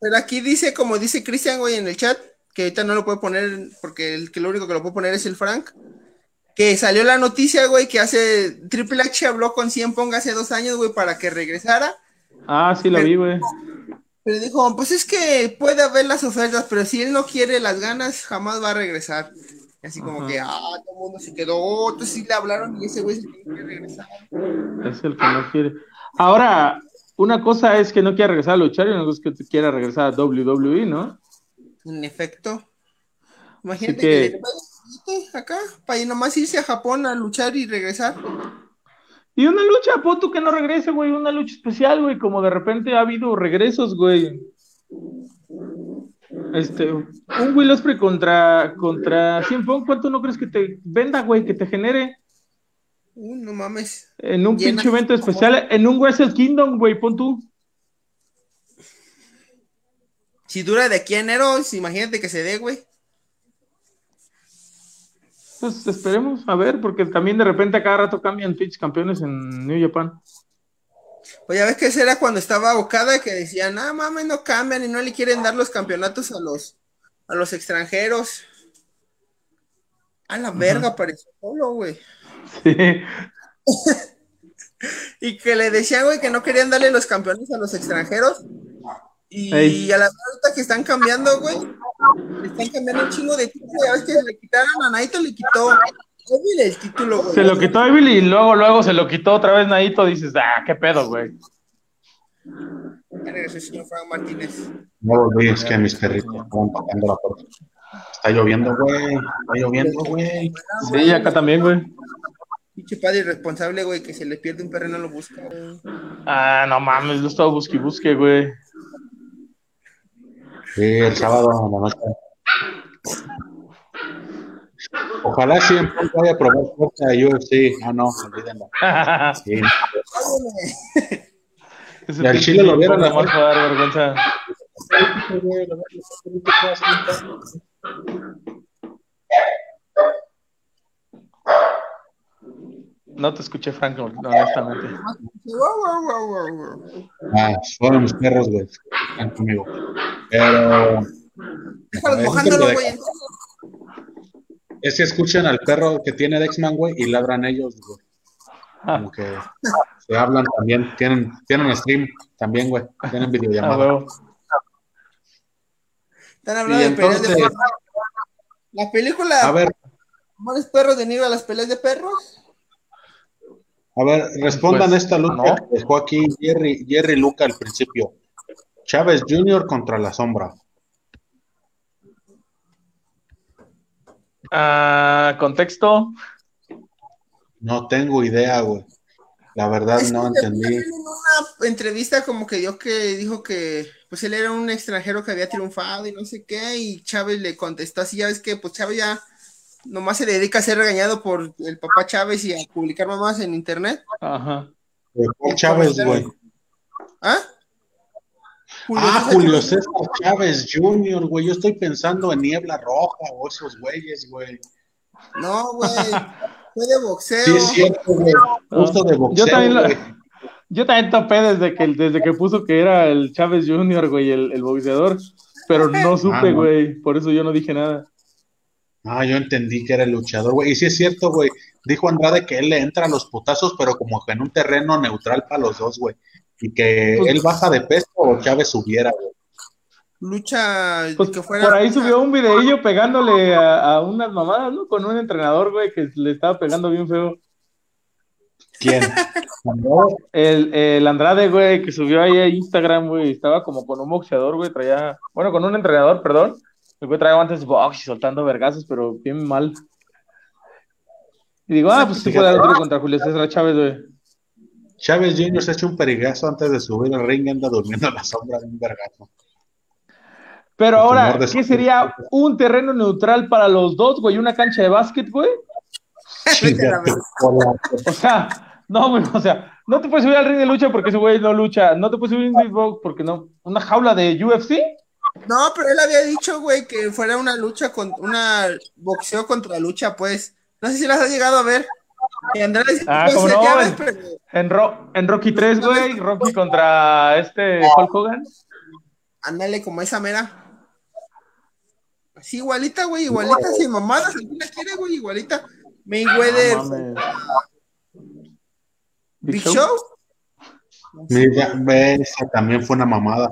Pero aquí dice, como dice Cristian, güey, en el chat, que ahorita no lo puede poner porque el que lo único que lo puede poner es el Frank. Que salió la noticia, güey, que hace Triple H habló con 100 Pong hace dos años, güey, para que regresara. Ah, sí, lo vi, güey. Pero dijo, pues es que puede haber las ofertas, pero si él no quiere las ganas, jamás va a regresar. Y así como que, ah, todo el mundo se quedó, otros sí le hablaron y ese güey es el que regresar. Es el que no quiere. Ahora, una cosa es que no quiera regresar a luchar y una cosa es que quiera regresar a WWE, ¿no? En efecto. Imagínate que, que acá, para ir nomás irse a Japón a luchar y regresar. Y una lucha, tú que no regrese, güey, una lucha especial, güey, como de repente ha habido regresos, güey. Este, un Will Ospreay contra, contra Cien ¿cuánto no crees que te venda, güey, que te genere? Uh, no mames. En un pinche evento especial, en un Wrestle Kingdom, güey, pon tú. Si dura de aquí a enero, imagínate que se dé, güey. Pues esperemos, a ver, porque también de repente a cada rato cambian Twitch campeones en New Japan. Pues ya ves que ese era cuando estaba Okada que decían, ah, mames, no cambian y no le quieren dar los campeonatos a los, a los extranjeros. A la verga, parece solo, güey. Sí. y que le decían, güey, que no querían darle los campeones a los extranjeros. Y a la verdad que están cambiando, güey, están cambiando un chingo de títulos. Ya ves que le quitaron a Naito, le quitó Evil el título, güey. Se lo quitó Evil y luego, luego se lo quitó otra vez Naito. Dices, ah, qué pedo, güey. Ya regresó el señor Frank Martínez. No volví, es que mis perritos estaban tocando la puerta. Está lloviendo, güey. Está lloviendo, güey. Sí, acá también, güey. Pinche padre irresponsable, güey, que se le pierde un perro y no lo busca, güey. Ah, no mames, lo estaba busque y busque, güey. Sí, el sábado en la noche. Ojalá siempre vaya a probar fuerza de UFC. Ah, no, olvídenlo. Sí. y al Chile lo vieron a dar vergüenza. No te escuché, Franco, honestamente. Ah, fueron mis perros, güey. Están conmigo. Pero. güey. Es que escuchan al perro que tiene Dexman, güey, y ladran ellos, güey. Como que se hablan también. Tienen, tienen stream también, güey. Tienen videollamada. Ah, Están hablando de peleas de perros. La película. A ver. ¿Amores perros de nieve a las peleas de perros? A ver, respondan pues, esta lucha que dejó aquí Jerry, Jerry Luca al principio. Chávez Jr. contra la sombra. Ah, ¿Contexto? No tengo idea, güey. La verdad no entendí. En una entrevista como que dio que dijo que pues él era un extranjero que había triunfado y no sé qué, y Chávez le contestó así, ya ves que pues Chávez ya nomás se dedica a ser regañado por el papá Chávez y a publicar mamás en internet. Ajá. Chávez, güey. ¿Ah? ah, Julio César Chávez Jr., güey. Yo estoy pensando en Niebla Roja o esos güeyes, güey. No, güey. Fue de boxeo. Sí, es cierto, güey. Justo de boxeo. Yo también, yo también topé desde que, desde que puso que era el Chávez Jr., güey, el, el boxeador. Pero no supe, ah, güey. Por eso yo no dije nada. Ah, yo entendí que era el luchador, güey. Y sí es cierto, güey. Dijo Andrade que él le entra a los putazos, pero como que en un terreno neutral para los dos, güey y que pues él baja de peso o Chávez subiera, Lucha pues, que fuera. Por ahí subió un videillo pegándole a, unas mamadas, ¿no? Con un entrenador, güey, que le estaba pegando bien feo. ¿Quién? el, el Andrade, güey, que subió ahí a Instagram, güey, estaba como con un boxeador, güey, traía, bueno, con un entrenador, perdón. El güey traía antes box y soltando vergazos, pero bien mal. Y digo, ah, pues sí puede dar un tiro contra Julio César Chávez, güey. Chávez Jr. se ha hecho un perigazo antes de subir al ring y anda durmiendo a la sombra de un vergazo. Pero Por ahora, de ¿qué su- sería un terreno neutral para los dos, güey? ¿Una cancha de básquet, güey? A. O sea, no, güey, o sea, no te puedes subir al ring de lucha porque ese güey no lucha. No te puedes subir al ring de box porque no. ¿Una jaula de UFC? No, pero él había dicho, güey, que fuera una lucha con una boxeo contra lucha, pues. No sé si las has llegado a ver. Dice, Ah, pues, ¿cómo ya no? pero En, Ro- en Rocky 3, güey. Rocky contra este Hulk Hogan. ándale como esa mera. Así igualita, güey, igualita, sin mamadas, si la quiere, güey, igualita. Mayweather, No mames. Big Show. Mira, ve, esa también fue una mamada.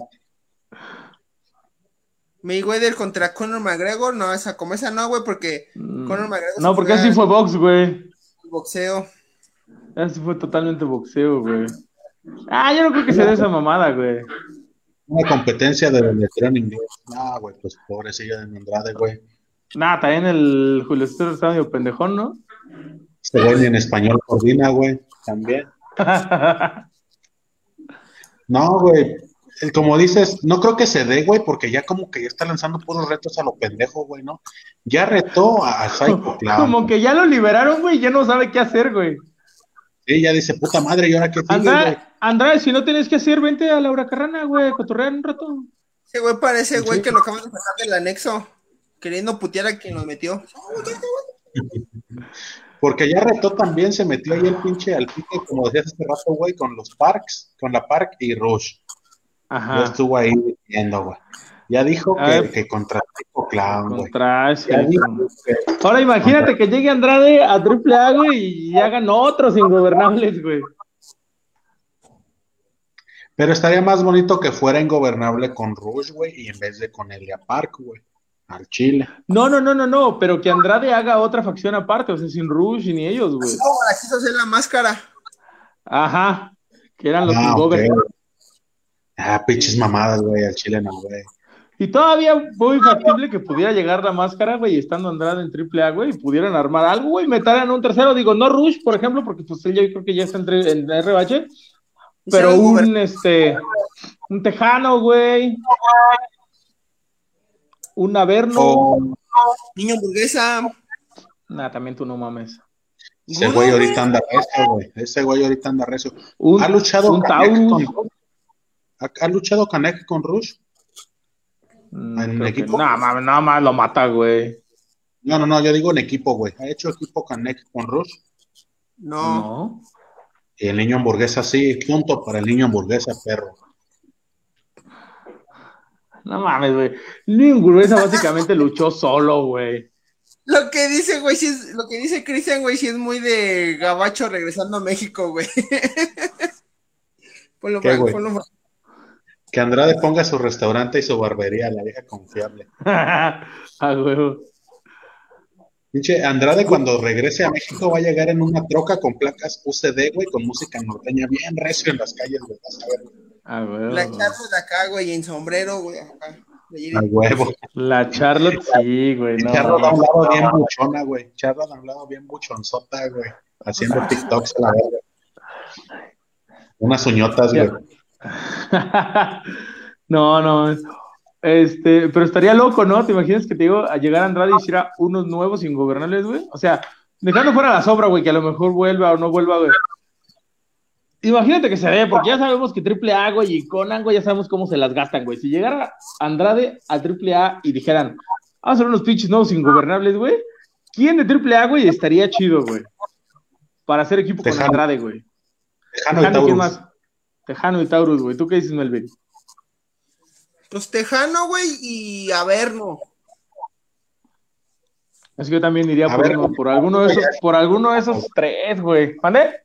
Mayweather contra Conor McGregor, no, esa como esa no, güey, porque Mm. Conor McGregor No, se porque así fue box, güey. boxeo. Así fue totalmente boxeo, güey. Ah, yo no creo que sea de esa mamada, güey. Una competencia de en inglés. Ah, güey, pues pobrecilla de Andrade, güey. Nada, también el Julio César está medio pendejón, ¿no? Güey ni en español coordina, güey. También. No, güey. Como dices, no creo que se dé, güey, porque ya como que ya está lanzando puros retos a lo pendejo, güey, ¿no? Ya retó a, a Psycho Clown. Como que ya lo liberaron, güey, ya no sabe qué hacer, güey. Sí, ya dice, puta madre, ¿y ahora qué? Andrade, Andrade, si no tienes que hacer, vente a Laura Carrana, güey, a cotorrear un rato. Ese güey parece, güey, Sí. que lo acaban de sacar del anexo, queriendo putear a quien lo metió. Porque ya retó también, se metió ahí el pinche al pique, como decías hace rato, güey, con los Parks, con la Park y Rush. Ya Ajá. estuvo ahí viendo, güey. Ya dijo A que, que contra Psycho Clown, güey. Ahora imagínate que llegue Andrade a AAA, güey, y hagan otros ingobernables, güey. Pero estaría más bonito que fuera ingobernable con Rush, güey, y en vez de con Elia Park, güey. Al Chile. No, no, no, no, no, pero que Andrade haga otra facción aparte, o sea, sin Rush ni ellos, güey. No, la quiso hacer la máscara. Ajá, que eran los Ah, ingobernables. Ah, pinches mamadas, güey, al Chile no, güey. Y todavía muy factible que pudiera llegar la máscara, güey, estando Andrade en AAA, güey, y pudieran armar algo, güey, meterán un tercero, digo, no Rush, por ejemplo, porque pues él ya creo que ya está entre, en RBH, pero un, este, un Tejano, güey, un Averno, O Niño hamburguesa. nah, también tú no mames, ese güey ahorita anda recio, güey. Ese güey ahorita anda recio. un, ¿Ha luchado un Taurus? ¿Ha, ha luchado Canek con Rush? Mm, ¿En que- equipo? mames, nada más lo mata, güey, No, no, no, yo digo en equipo, güey. ¿Ha hecho equipo Canek con Rush? No. no, Y el niño hamburguesa, sí, punto para el niño hamburguesa, perro. no mames, güey, Ningureza básicamente luchó solo, güey. Lo que dice, güey, sí es, lo que dice Cristian, güey, sí es muy de gabacho regresando a México, güey. ponlo ¿Qué, mal, güey? ponlo mal. Que Andrade ponga su restaurante y su barbería, la vieja confiable. a huevo. Pinche Andrade cuando regrese a México va a llegar en una troca con placas UCD, güey, con música norteña bien recio en las calles, güey. vas a ver, güey. A huevo. La charla de acá, güey, en sombrero, güey, acá. A huevo. La Charlotte, sí, güey, no. Charro da un lado bien buchona, güey. Charro da un lado bien buchonzota, güey. Haciendo TikToks a la verga. Unas uñotas, güey. no, no. Este, pero estaría loco, ¿no? ¿Te imaginas que te digo a llegar a Andrade y hiciera unos nuevos ingobernables, güey? O sea, dejando fuera la sobra, güey, que a lo mejor vuelva o no vuelva, güey. Imagínate que se dé, porque ya sabemos que Triple A, güey, y Conan, güey, ya sabemos cómo se las gastan, güey. Si llegara Andrade a Triple A y dijeran, vamos a hacer unos pinches nuevos ingobernables, güey, ¿quién de Triple A, güey, estaría chido, güey? Para hacer equipo con. Andrade, güey. Tejano y ¿quién más? Tejano y Taurus, güey. ¿Tú qué dices, Melvin? Pues Tejano, güey, y Averno. Así que yo también iría A por, uno- por alguno de esos, por alguno de esos tres, güey. ¿Vale?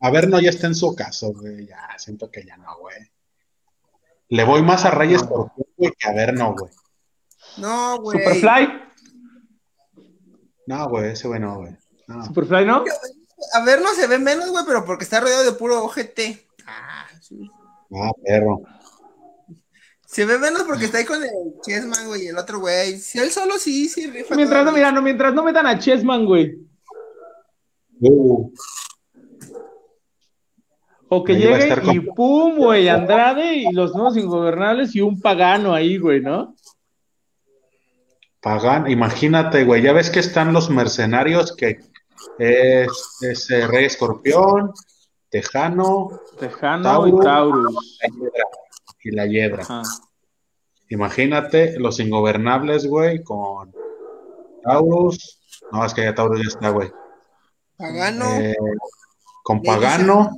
A ver, no, ya está en su caso, güey. Ya, siento que ya no, güey. Le voy más a Reyes por güey, que a ver, no, güey. No, güey. Superfly. No, güey, ese güey no, güey. No. Superfly, ¿no? Averno se ve menos, güey, pero porque está rodeado de puro OGT. Ah, sí. Ah, perro. Se ve menos porque está ahí con el Chessman, güey, y el otro güey. Si él solo sí, sí rifa. Mientras no, mira, no, mientras no metan a Chessman, güey. Uh, O que Ahí llegue y con- pum, güey, Andrade y los nuevos ingobernables y un pagano ahí, güey, ¿no? Pagan, imagínate, güey, ya ves que están los mercenarios que es, es, eh, Rey Escorpión, Tejano Tejano y. Taurus. la Hiedra, y la Hiedra. Ajá. Imagínate los ingobernables, güey, con Taurus. No, es que ya Taurus ya está, güey. Pagano. Eh, con Pagano.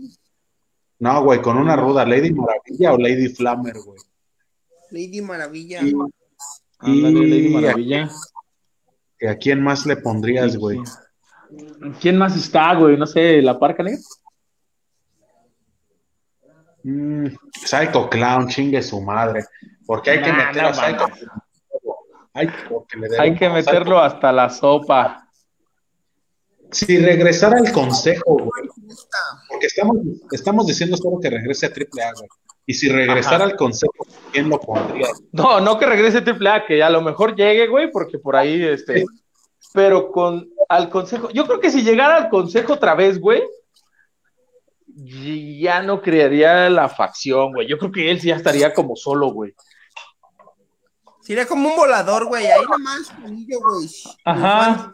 No, güey, con una ruda, Lady Maravilla o Lady Flammer, güey. Lady Maravilla. Y, Lady y a, Maravilla. y a quién más le pondrías, güey? ¿Quién más está, güey? No sé, ¿la parca negra? Mm, Psycho Clown, chingue su madre. Porque hay que meter no a Psycho. Ay, le Hay que meterlo hasta la sopa. Si regresara al consejo, güey. Porque estamos, estamos diciendo solo que regrese a AAA, güey. Y si regresara Ajá. al consejo, ¿quién lo pondría? No, no que regrese AAA, que a lo mejor llegue, güey, porque por ahí, este, pero con al consejo, yo creo que si llegara al consejo otra vez, güey, ya no crearía la facción, güey. Yo creo que él sí ya estaría como solo, güey. Sería como un volador, güey. Ahí nomás, güey. Ajá.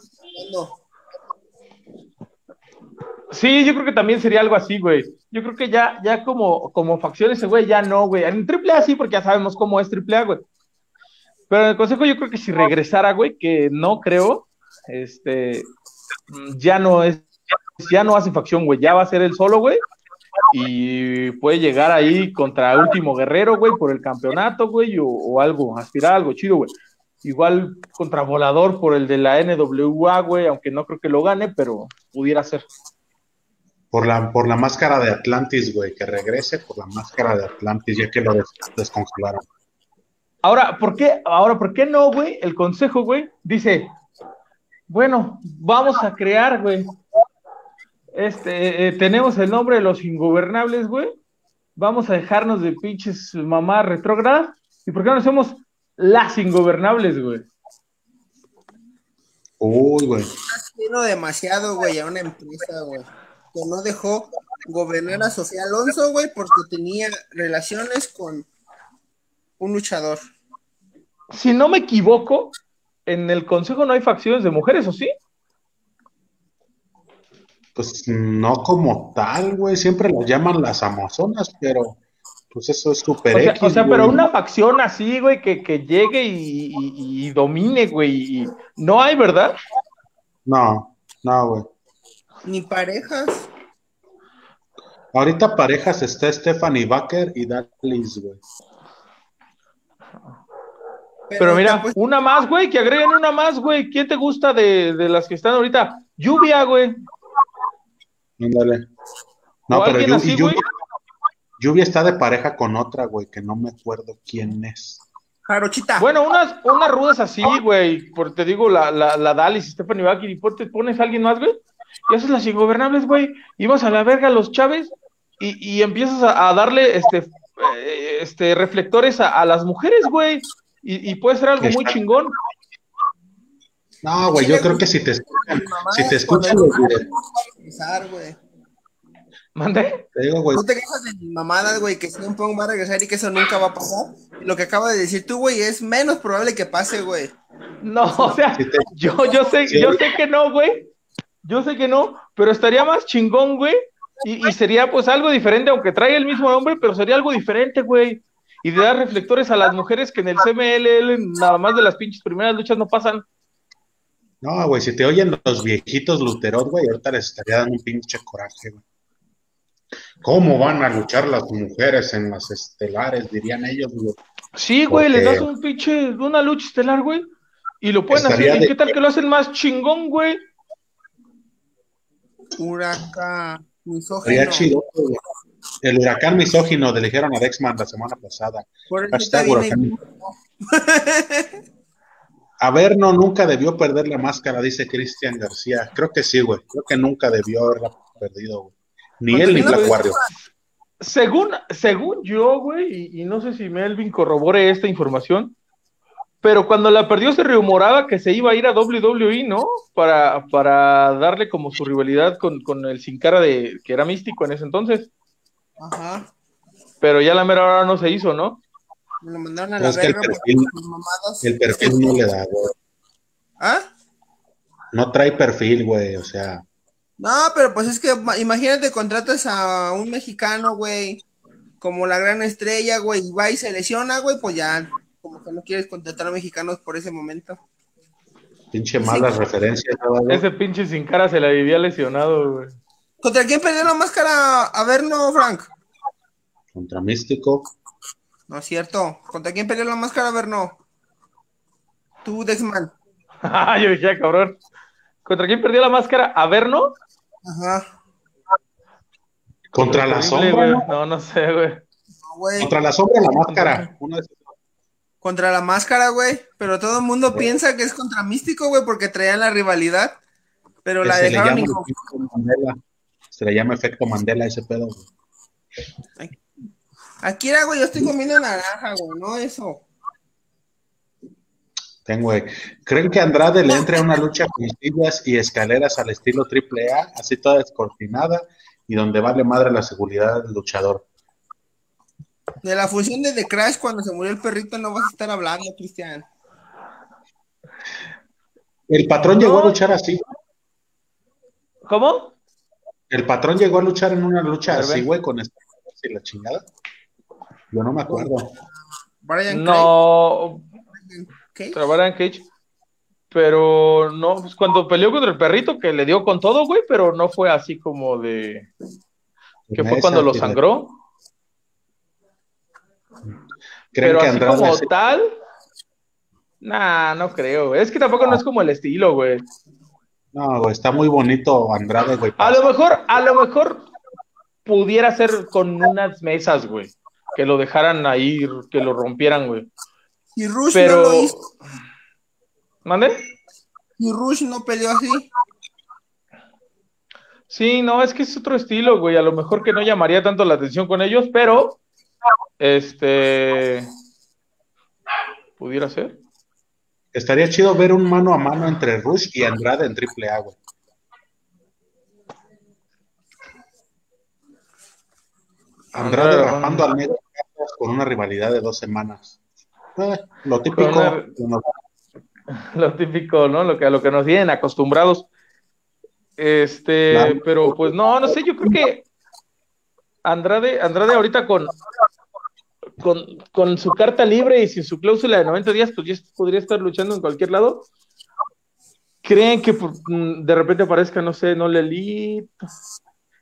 Sí, yo creo que también sería algo así, güey. Yo creo que ya, ya como, como facción ese güey, ya no, güey. En AAA sí, porque ya sabemos cómo es AAA, güey. Pero en el consejo yo creo que si regresara, güey, que no creo, este, ya no es, ya no hace facción, güey. Ya va a ser él solo, güey. Y puede llegar ahí contra Último Guerrero, güey, por el campeonato, güey, o, o algo, aspirar a algo chido, güey. Igual contra Volador por el de la NWA, güey, aunque no creo que lo gane, pero pudiera ser. Por la, por la máscara de Atlantis, güey. Que regrese por la máscara de Atlantis, ya que lo des- descongelaron. Ahora, ¿por qué, ahora, ¿por qué no, güey? El consejo, güey, dice, bueno, vamos a crear, güey. Este, eh, tenemos el nombre de los ingobernables, güey. Vamos a dejarnos de pinches mamá retrógradas. ¿Y por qué no hacemos las ingobernables, güey? Uy, güey. Vino demasiado, güey, a una empresa, güey. Que no dejó gobernar a Sofía Alonso, güey, porque tenía relaciones con un luchador. Si no me equivoco, en el consejo no hay facciones de mujeres, ¿o sí? Pues no como tal, güey. Siempre las llaman las Amazonas, pero pues eso es super O sea, X, o sea, pero una facción así, güey, que, que llegue y, y- y domine, güey. y- No hay, ¿verdad? No, no, güey. Ni parejas. Ahorita parejas está Stephanie Baker y Dallis, güey. Pero mira, pues, una más, güey, que agreguen una más, güey. ¿Quién te gusta de, de las que están ahorita? Lluvia, güey. Ándale. No, ¿O pero así, Lluvia? Lluvia está de pareja con otra, güey, que no me acuerdo quién es. Jarochita. Bueno, unas, unas rudas así, güey. Por te digo, la, la, la Dallas, Stephanie Bakir, y ponte- pones a alguien más, güey. Y haces las ingobernables, güey. Y vas a la verga a los Chávez y, y empiezas a, a darle este, eh, este reflectores a, a las mujeres, güey. Y, y puede ser algo muy chingón. No, güey, yo creo que si te escuchan, si te es escuchan los regresar, güey. ¿Mandé? te digo, güey, No te quejas de mamadas, güey, que siempre va a regresar y que eso nunca va a pasar. Lo que acaba de decir tú, güey, es menos probable que pase, güey. No, o sea, si te- yo, yo sé, Sí. yo sé que no, güey. Yo sé que no, pero estaría más chingón, güey. Y, y sería pues algo diferente, aunque traiga el mismo nombre, pero sería algo diferente, güey. Y de dar reflectores a las mujeres que en el CMLL nada más de las pinches primeras luchas no pasan. No, güey, si te oyen los viejitos luteros, güey, ahorita les estaría dando un pinche coraje, güey. ¿Cómo van a luchar las mujeres en las estelares? Dirían ellos, güey. Sí, güey, les Porque- das un pinche, una lucha estelar, güey. Y lo pueden Estaría hacer. ¿Y de- qué tal que lo hacen más chingón, güey? Huracán, misógino. Estaría chido, güey. El huracán misógino, le dijeron a Dexman la semana pasada. Por eso Hashtag huracán. Averno nunca debió perder la máscara, dice Cristian García. Creo que sí, güey. Creo que nunca debió haberla perdido, güey. Ni él ni Black Warrior. Según, según yo, güey, y, y no sé si Melvin corrobore esta información, pero cuando la perdió se rumoraba que se iba a ir a WWE, ¿no? Para, para darle como su rivalidad con, con el Sin Cara de, que era místico en ese entonces. Ajá. Pero ya la mera hora no se hizo, ¿no? Me lo mandaron a la el verga por perfil- sus mamadas. El perfil no le da, güey. ¿Ah? No trae perfil, güey. O sea, No, pero pues es que ma- imagínate, contratas a un mexicano, güey, como la gran estrella, güey, y va y se lesiona, güey, pues ya, como que no quieres contratar a mexicanos por ese momento. pinche malas referencias, ¿no, güey? Ese pinche Sin Cara se la vivía lesionado, güey. ¿Contra quién perdió la máscara? A ver, no, Frank. Contra Místico. No es cierto. ¿Contra quién perdió la máscara? A ver, no. Tú, Dexman. Yo dije, "Ah, cabrón. ¿Contra quién perdió la máscara? ¿A ver, no? Ajá. Contra la sombra. güey. ¿no? No, sé, güey. No, güey. Contra la sombra, la máscara. Uno de- Contra la máscara, güey. Pero todo el mundo piensa que es contra Místico, güey, porque traían la rivalidad. Pero que la dejaron. Se le llama efecto Mandela ese pedo. güey. Aquí era, güey, yo estoy comiendo naranja, güey, no eso. Ten, güey. ¿Creen que Andrade le entre a una lucha con sillas y escaleras al estilo triple A, así toda descortinada y donde vale madre la seguridad del luchador? De la fusión de The Crash cuando se murió el perrito no vas a estar hablando, Cristian. El patrón llegó a luchar así. ¿Cómo? El patrón llegó a luchar en una lucha así, güey, con escaleras y la chingada. Yo no me acuerdo. Brian No, Cage. trabajar en Cage. Pero no, pues cuando peleó contra el perrito que le dio con todo, güey, pero no fue así como de. que fue cuando lo sangró. ¿Creen Pero que así Andrade como tal. Nah, no creo. Es que tampoco no es como el estilo, güey. No, güey, está muy bonito Andrade, güey. A lo mejor, a lo mejor pudiera ser con unas mesas, güey. Que lo dejaran ahí, que lo rompieran, güey. Y Rush Pero. no lo hizo. ¿Mande? Y Rush no peleó así. Sí, no, es que es otro estilo, güey. A lo mejor que no llamaría tanto la atención con ellos, pero. Este. Pudiera ser. Estaría chido ver un mano a mano entre Rush y Andrade en triple A, güey. Andrade Andrade, rapando al negro con una rivalidad de dos semanas. Eh, lo típico. Una- Lo típico, ¿no? Lo que, a lo que nos tienen acostumbrados. Este, Claro. pero pues no, no sé, yo creo que Andrade, Andrade ahorita con, con, con su carta libre y sin su cláusula de 90 días, pues ya podría estar luchando en cualquier lado. ¿Creen que mm, de repente aparezca, no sé, no Elite,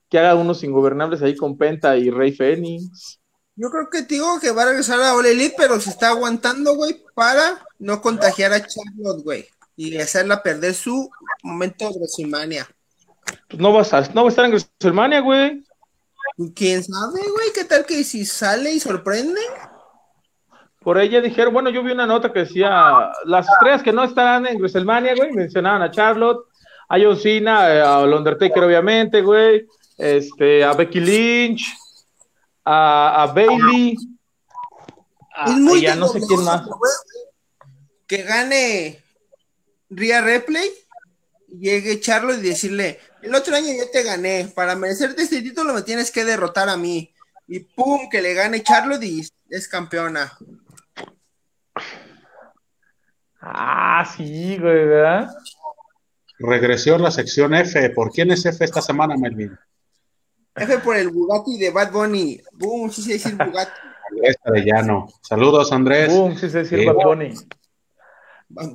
que haga unos ingobernables ahí con Penta y Rey Fénix? Yo creo que te digo que va a regresar a All Elite, pero se está aguantando, güey, para no contagiar a Charlotte, güey. Y hacerla perder su momento de WrestleMania. Pues no va a estar, no va a estar en WrestleMania, güey. ¿Quién sabe, güey? ¿Qué tal que si sale y sorprende? Por ella dijeron, bueno, yo vi una nota que decía las estrellas que no estarán en WrestleMania, güey, mencionaban a Charlotte, a John Cena, eh, a Undertaker, obviamente, güey, este, a Becky Lynch, a, a Bailey, a, es muy y a no sé quién más. Que gane Rhea Replay, llegue Charlotte y decirle, el otro año yo te gané, para merecerte este título me tienes que derrotar a mí. Y pum, que le gane Charlotte y es campeona. Ah, sí, güey, ¿verdad? Regresó la sección F. ¿Por quién es F esta semana, Melvin? F por el Bugatti de Bad Bunny. Boom, sí sé decir Bugatti. Andrés Arellano. Saludos, Andrés. Boom, sí se decía Sí. Bad Bunny.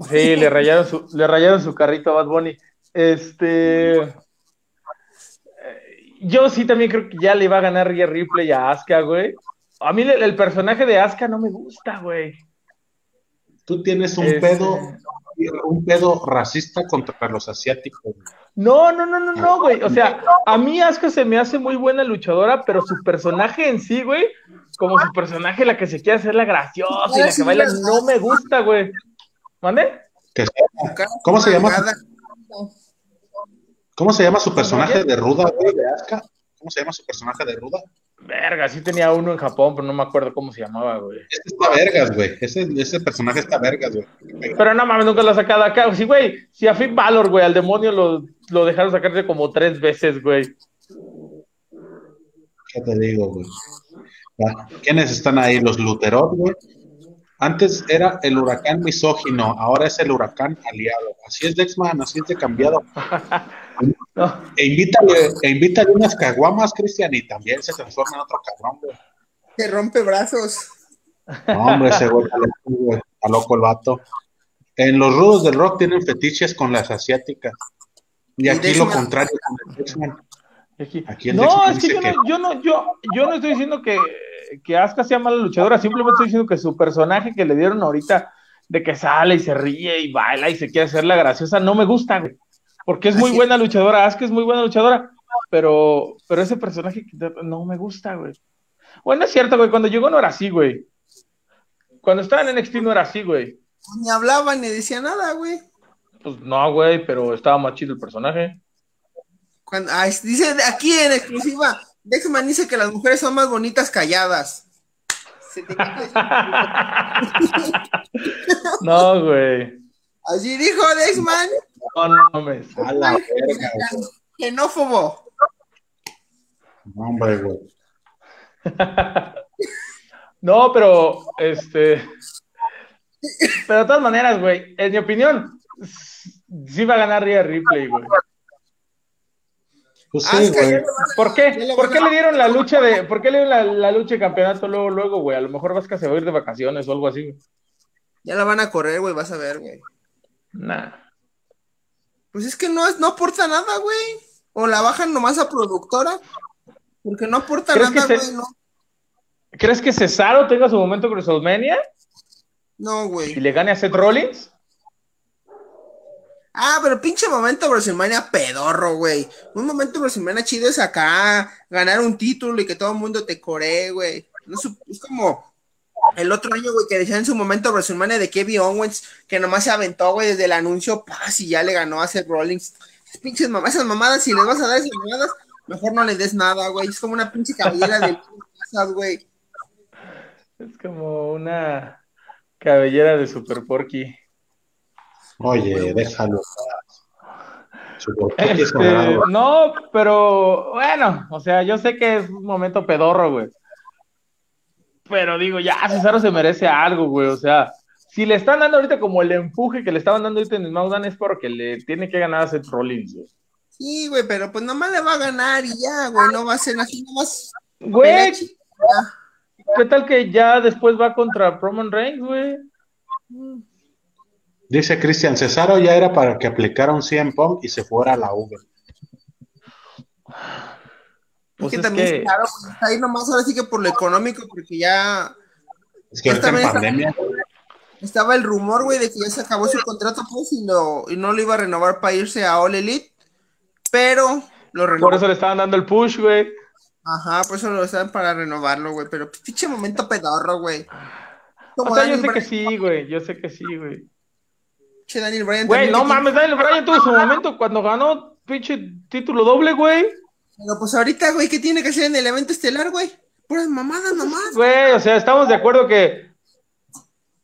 Sí, le rayaron su, le rayaron su carrito a Bad Bunny. Este. eh, Yo sí también creo que ya le iba a ganar Rhea Ripley a Asuka, güey. A mí el, el personaje de Asuka no me gusta, güey. Tú tienes un Este- pedo, un pedo racista contra los asiáticos. No, no, no, no, no, güey. O sea, a mí Asuka se me hace muy buena luchadora, pero su personaje en sí, güey, como su personaje, la que se quiere hacer la graciosa y la que baila, no me gusta, güey. ¿Mande? ¿Cómo se llama? ¿Cómo se llama su personaje de Ruda, güey, de Asuka? ¿Cómo se llama su personaje de Ruda? Verga, sí tenía uno en Japón, pero no me acuerdo cómo se llamaba, güey. Ese está vergas, güey. Ese, ese personaje está vergas, güey. Pero no mames, nunca lo ha sacado acá. Sí, güey, si a Finn Valor, güey, al demonio lo, lo dejaron sacarse como tres veces, güey. ¿Qué te digo, güey? Ah, ¿Quiénes están ahí? Los Luterot, güey. Antes era el huracán misógino, ahora es el huracán aliado. Así es, Dexman, así es de cambiado. No. E invítale, e invítale unas caguamas, Cristian, y también se transforma en otro cabrón, güey. Se rompe brazos. No, hombre, ese güey está loco, güey. Está loco el vato. En los rudos del rock tienen fetiches con las asiáticas. Y aquí lo contrario con el Dexman. Aquí- Aquí el No, Dexman es que yo, que- no, yo no, yo, yo no estoy diciendo que, que Asuka sea mala luchadora, simplemente estoy diciendo que su personaje que le dieron ahorita, de que sale y se ríe y baila y se quiere hacer la graciosa, no me gusta, güey. Porque es muy buena luchadora, Asuka es muy buena luchadora, pero, pero ese personaje no me gusta, güey. Bueno, es cierto, güey, cuando llegó no era así, güey. Cuando estaba en NXT no era así, güey. Ni hablaba ni decía nada, güey. Pues no, güey, pero estaba más chido el personaje. Cuando, ah, dice aquí en exclusiva, Dexman dice que las mujeres son más bonitas calladas. Se te quita eso. No, güey. Así dijo Dexman, No, no mames. A la verga, güey. xenófobo. No, hombre, güey. No, pero este. Pero de todas maneras, güey, en mi opinión, sí va a ganar Rhea Ripley, güey. Pues Ah, sí, güey. ¿Por qué? ¿Por qué le dieron la lucha de, por qué le dieron la, la lucha de campeonato luego, luego, güey? A lo mejor Vasca se va a ir de vacaciones o algo así. güey. Ya la van a correr, güey, vas a ver, güey. Nah. Pues es que no, es, no aporta nada, güey. O la bajan nomás a productora. Porque no aporta ¿Crees nada, se- güey. No, ¿Crees que Cesaro tenga su momento con WrestleMania no, y güey. le gane a Seth Rollins? Ah, pero pinche momento WrestleMania pedorro, güey. Un momento WrestleMania chido es acá, ganar un título y que todo el mundo te coree, güey. Es como el otro año, güey, que decían en su momento WrestleMania de Kevin Owens, que nomás se aventó, güey, desde el anuncio, paz, y ya le ganó a Seth Rollins. Esas pinches mamadas, esas mamadas, si les vas a dar esas mamadas, mejor no les des nada, güey. Es como una pinche cabellera de casas, güey. Es como una cabellera de Super Porky. Oye, déjalo. Este, no, pero bueno, o sea, yo sé que es un momento pedorro, güey. Pero digo, ya, Cesaro se merece algo, güey. O sea, si le están dando ahorita como el empuje que le estaban dando ahorita en SmackDown es porque le tiene que ganar a Seth Rollins, güey. Sí, güey, pero pues nomás le va a ganar y ya, güey, no va a ser así, nomás. Güey. ¿qué tal que ya después va contra Roman Reigns, güey? Dice Cristian, Cesaro ya era para que aplicara un CM Punk y se fuera a la V. Pues es que es también que- caro, pues, está ahí nomás ahora sí que por lo económico, porque ya Es que Esta ahorita en pandemia, estaba el rumor, güey, de que ya se acabó su contrato, pues, y, lo, y no lo iba a renovar para irse a All Elite, pero lo renovó. Por eso le estaban dando el push, güey. Ajá, por eso lo estaban para renovarlo, güey, pero pinche momento pedorro, güey. O sea, yo sé que sí, güey. Yo sé que sí, güey. Daniel Bryan Güey, no mames, Daniel Bryan tuvo su momento cuando ganó pinche título doble, güey. Pero pues ahorita, güey, ¿qué tiene que hacer en el evento estelar, güey? Puras mamadas nomás. Güey, o sea, estamos de acuerdo que.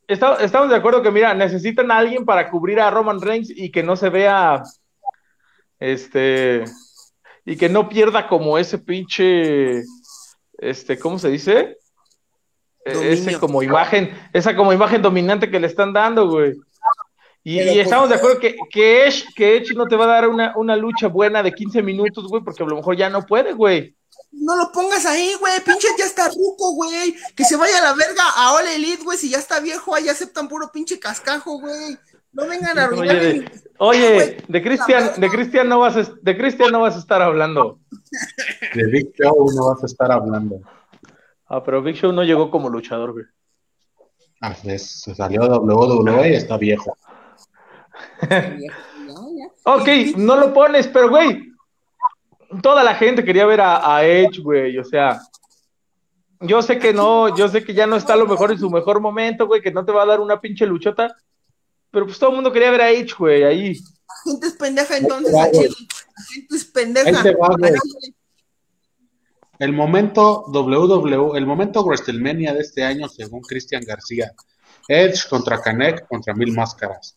esta- estamos de acuerdo que, mira, necesitan a alguien para cubrir a Roman Reigns y que no se vea. Este. Y que no pierda como ese pinche. Este, ¿cómo se dice? E- Dominio. Ese como imagen, esa como imagen dominante que le están dando, güey. Y, pues, estamos de acuerdo que, que, Edge, que Edge no te va a dar una, una lucha buena de 15 minutos, güey, porque a lo mejor ya no puede, güey. No lo pongas ahí, güey. Pinche ya está ruco, güey. Que se vaya a la verga a All Elite, güey. Si ya está viejo, ahí aceptan puro pinche cascajo, güey. No vengan a Oye, arruinar. de, oye, de Cristian, de Cristian no vas a, de Cristian no vas a estar hablando. de Big Show no vas a estar hablando. Ah, pero Big Show no llegó como luchador, güey. Ah, es- se salió de WWE y está viejo. Ok, no lo pones, pero güey, toda la gente quería ver a, a Edge, güey, o sea, yo sé que no, yo sé que ya no está a lo mejor en su mejor momento, güey, que no te va a dar una pinche luchota, pero pues todo el mundo quería ver a Edge, güey, ahí. La gente es pendeja entonces, va. La gente es pendeja. Va. El momento WWE, el momento WrestleMania de este año, según Cristian García. Edge contra Canek contra Mil Máscaras.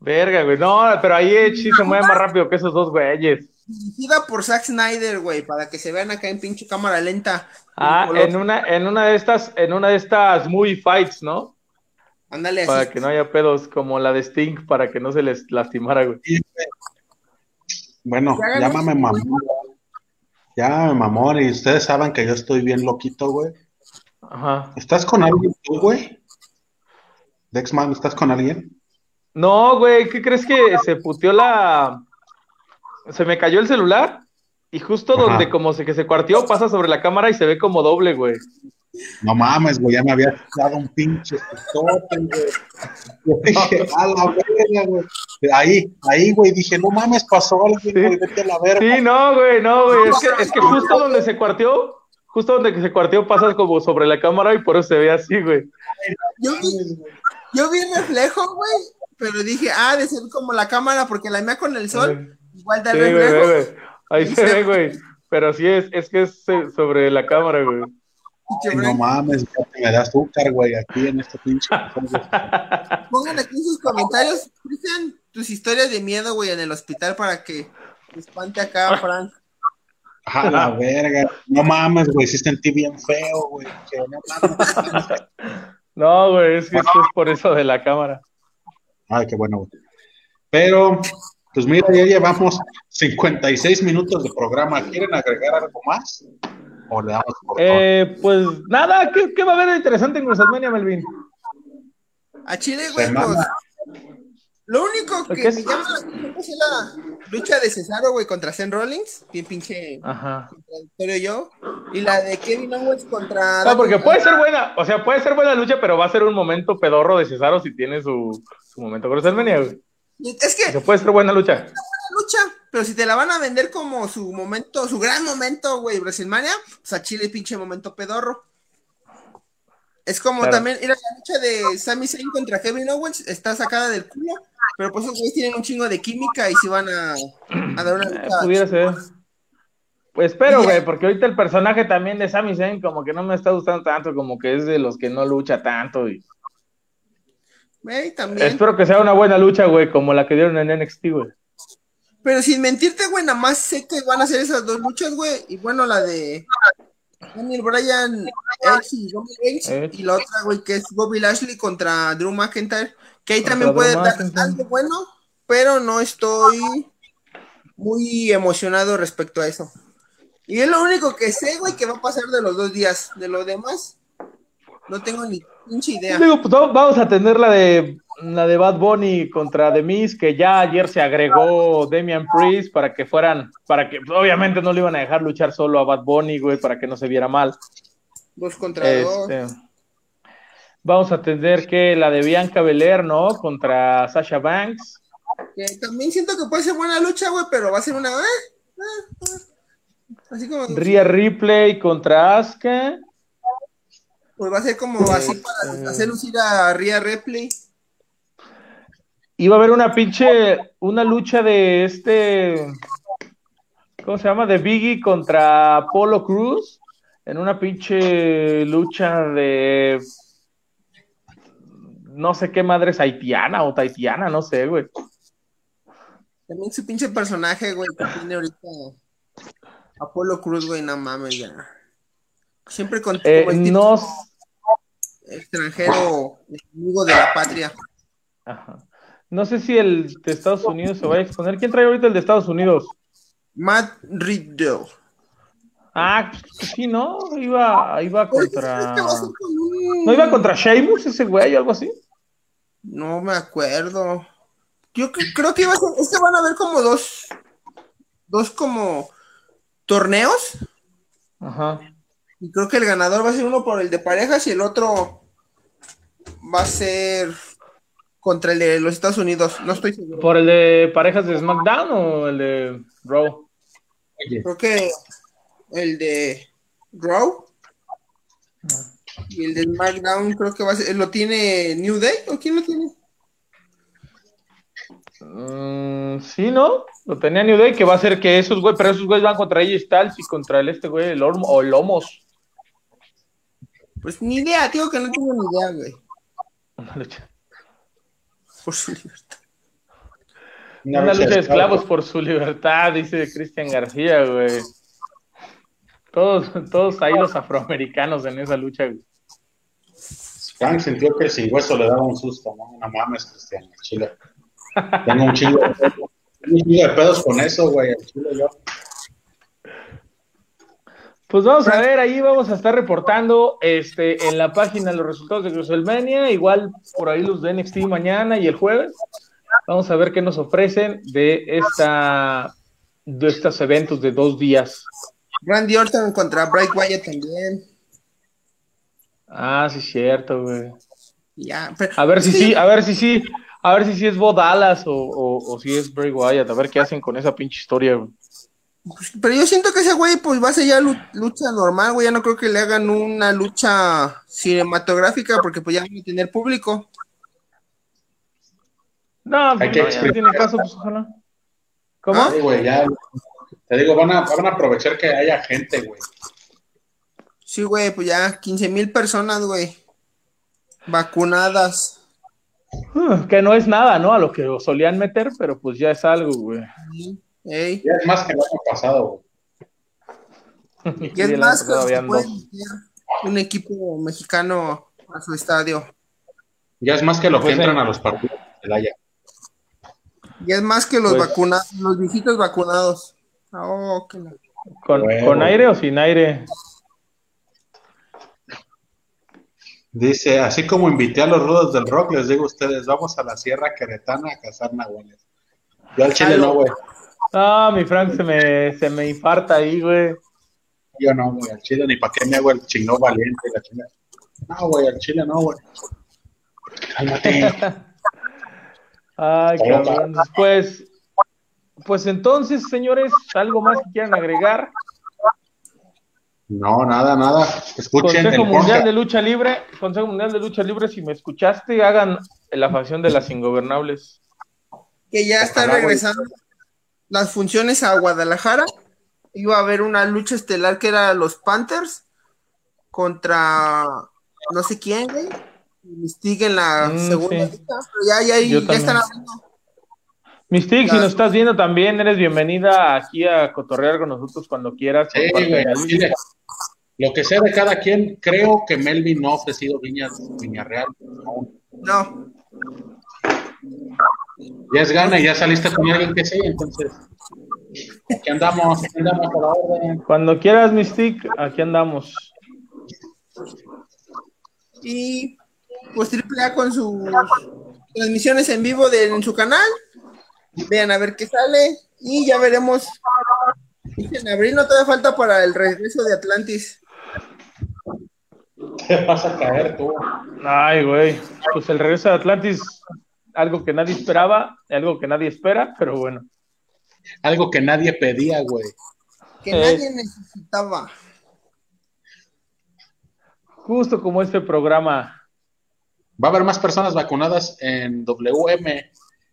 Verga, güey. No, pero ahí sí se mueve más rápido que esos dos güeyes. Dirigida por Zack Snyder, güey, para que se vean acá en pinche cámara lenta. Ah, en una, en una de estas, en una de estas movie fights, ¿no? Ándale así. Para que no haya pedos como la de Sting, para que no se les lastimara, güey. Bueno, llámame mamón. Llámame mamón, y ustedes saben que yo estoy bien loquito, güey. Ajá. ¿Estás con alguien tú, güey? Dexman, ¿estás con alguien? No, güey, ¿qué crees que se puteó la. Se me cayó el celular y justo Ajá. donde como se que se cuartió pasa sobre la cámara y se ve como doble, güey. No mames, güey, ya me había dado un pinche güey. Yo dije, a la verga, güey. Ahí, ahí, güey, dije, no mames, pasó alguien, güey, vete a la verga. Sí, no, güey, no, güey. Es que, es que justo donde se cuartió, justo donde se cuartió pasa como sobre la cámara y por eso se ve así, güey. Yo vi, yo vi el reflejo, güey, pero dije, ah, de ser como la cámara, porque la mía con el sol, igual da Sí, el güey, reflejo. güey, güey. Ahí se ve, güey. Pero sí es, es que es eh, sobre la cámara, güey. Ay, no mames, ya te me da azúcar, güey, aquí en este pinche. Pongan aquí en sus comentarios, Cristian, tus historias de miedo, güey, en el hospital para que te espante acá, Frank. A la verga. No mames, güey, sí sentí bien feo, güey. que no mames. No, güey, es que esto es por eso de la cámara. Ay, qué bueno. Pero, pues mira, ya llevamos 56 minutos de programa. ¿Quieren agregar algo más? ¿O le damos por? Eh, pues nada, ¿qué, qué va a haber de interesante en WrestleMania, Melvin? A Chile, güey, pues. Lo único que me llama la atención es la lucha de Cesaro, güey, contra Seth Rollins. Bien pinche Ajá. contradictorio yo. Y la de Kevin Owens contra. No, porque puede ser buena, o sea, puede ser buena lucha, pero va a ser un momento pedorro de Cesaro si tiene su, su momento con WrestleMania, güey. Es que O sea, puede ser buena lucha. lucha, pero si te la van a vender como su momento, su gran momento, güey, WrestleMania, pues a Chile pinche momento pedorro. Es como Claro. también, mira, la lucha de Sami Zayn contra Kevin Owens está sacada del culo, pero pues esos güeyes tienen un chingo de química y si van a, a dar una Eh, lucha. pudiera ser. Pues espero, güey, porque ahorita el personaje también de Sami Zayn como que no me está gustando tanto, como que es de los que no lucha tanto. Y... También. Espero que sea una buena lucha, güey, como la que dieron en NXT, güey. Pero sin mentirte, güey, nada más sé que van a hacer esas dos luchas, güey. Y bueno, la de Daniel Bryan, y la otra, güey, que es Bobby Lashley contra Drew McIntyre. Que ahí también Drew puede dar McIntyre. algo bueno, pero no estoy muy emocionado respecto a eso. Y es lo único que sé, güey, que va a pasar de los dos días. De lo demás, no tengo ni pinche idea. Digo, pues vamos a tener la de la de Bad Bunny contra The Miz, que ya ayer se agregó Damian Priest para que fueran, para que pues, obviamente no le iban a dejar luchar solo a Bad Bunny, güey, para que no se viera mal. Dos contra dos. Este, vamos a tener que la de Bianca Belair, ¿no? Contra Sasha Banks. Que también siento que puede ser buena lucha, güey, pero va a ser una. eh, eh, eh. Así como. Rhea Ripley contra Asuka. Pues va a ser como así para hacer lucir a Rhea Ripley. Iba a haber una pinche, una lucha de este, ¿cómo se llama? De Biggie contra Apollo Cruz, en una pinche lucha de, no sé qué madre es haitiana o taitiana, no sé, güey. También su pinche personaje, güey, que tiene ahorita Apolo Cruz, güey, no mames, ya. Siempre con Eh, no, extranjero enemigo de la patria. ajá. No sé si el de Estados Unidos se va a exponer. ¿Quién trae ahorita el de Estados Unidos? Matt Riddle. Ah, pues sí, ¿no? Iba, iba contra, ¿crees que va a ser con un- ¿no iba contra Sheamus ese güey o algo así? No me acuerdo. Yo cre- creo que iba a ser, es que van a haber como dos, dos como torneos. Ajá. Y creo que el ganador va a ser uno por el de parejas y el otro va a ser contra el de los Estados Unidos. No estoy seguro. ¿Por el de parejas de SmackDown o el de Raw? Creo que el de Raw y el de SmackDown creo que va a ser, lo tiene New Day o quién lo tiene? Mm, sí, ¿no? Lo tenía New Day, que va a ser que esos güey, pero esos güeyes van contra AJ Styles y contra el este güey, el Ormo, o el Homos. Pues ni idea, tío, que no tengo ni idea, güey. Por su libertad. una lucha de esclavos por su libertad, dice Cristian García, güey. Todos, todos ahí los afroamericanos en esa lucha, güey. Frank sintió que el sin hueso le daba un susto, ¿no? No mames, Cristian, chile. Tengo un chingo de, un chingo de pedos con eso, güey, al chile yo. Pues vamos a ver, ahí vamos a estar reportando este, en la página los resultados de WrestleMania, igual por ahí los de NXT mañana y el jueves. Vamos a ver qué nos ofrecen de esta de estos eventos de dos días. Randy Orton contra Bray Wyatt también. Ah, sí, cierto, güey. Ya, pero, A ver si sí, a ver si sí, a ver si sí es Bo Dallas o, o, o si es Bray Wyatt, a ver qué hacen con esa pinche historia, güey. Pues, Pero yo siento que ese güey, pues va a ser ya lu- lucha normal, güey. Ya no creo que le hagan una lucha cinematográfica porque pues ya van a tener público. No, pues que no, ya tiene caso, pues ojalá. ¿Cómo? Ah, Sí, güey, ya. Te digo, van a, van a aprovechar que haya gente, güey. Sí, güey, pues ya 15 mil personas, güey. Vacunadas. Uh, que no es nada, ¿no? A lo que solían meter, pero pues ya es algo, güey. Ey. Ya es más que el año pasado, güey. Y es más, que habían puede dos. meter un equipo mexicano a su estadio. Ya es más que lo que Pues, entran eh. a los partidos de Celaya. Y es más que los Pues- vacunados, los viejitos vacunados. Oh, ¿Con, Huevo. ¿Con aire o sin aire? Dice, así como invité a los rudos del rock, les digo a ustedes, vamos a la Sierra Queretana a cazar nahuales. Yo al chile no, güey. Ah, mi Frank se me, se me infarta ahí, güey. Yo no, güey. Al chile ni para qué me hago el chingón valiente la chingada. No, güey, al chile no, güey. Cálmate. Ay, cabrón. Pues, pues entonces, señores, ¿algo más que quieran agregar? No, nada, nada. Escuchen Consejo el Mundial podcast. de Lucha Libre, Consejo Mundial de Lucha Libre, si me escuchaste, hagan la facción de las ingobernables. que ya está Ojalá, güey. Las funciones a Guadalajara. Iba a haber una lucha estelar que era los Panthers contra no sé quién, güey. Mystique en la Mm, segunda sí. pero ya, ya, ya también. están hablando. Mystique, si nos estás viendo también, eres bienvenida aquí a cotorrear con nosotros cuando quieras. Sí, güey. Lo que sea de cada quien, creo que Melvin no ha ofrecido Viñas, Viñarreal. aún. No, Ya es gana y ya saliste con alguien que sí, entonces. Aquí andamos, aquí andamos a la orden. Cuando quieras, Mystique, aquí andamos. y pues AAA con sus transmisiones en vivo de, en su canal. Vean a ver qué sale y ya veremos. En abril no todavía falta para el regreso de Atlantis. Te vas a caer tú. Ay, güey. Pues el regreso de Atlantis, algo que nadie esperaba, algo que nadie espera, pero bueno. Algo que nadie pedía, güey. Que Eh. nadie necesitaba. Justo como este programa. Va a haber más personas vacunadas en WM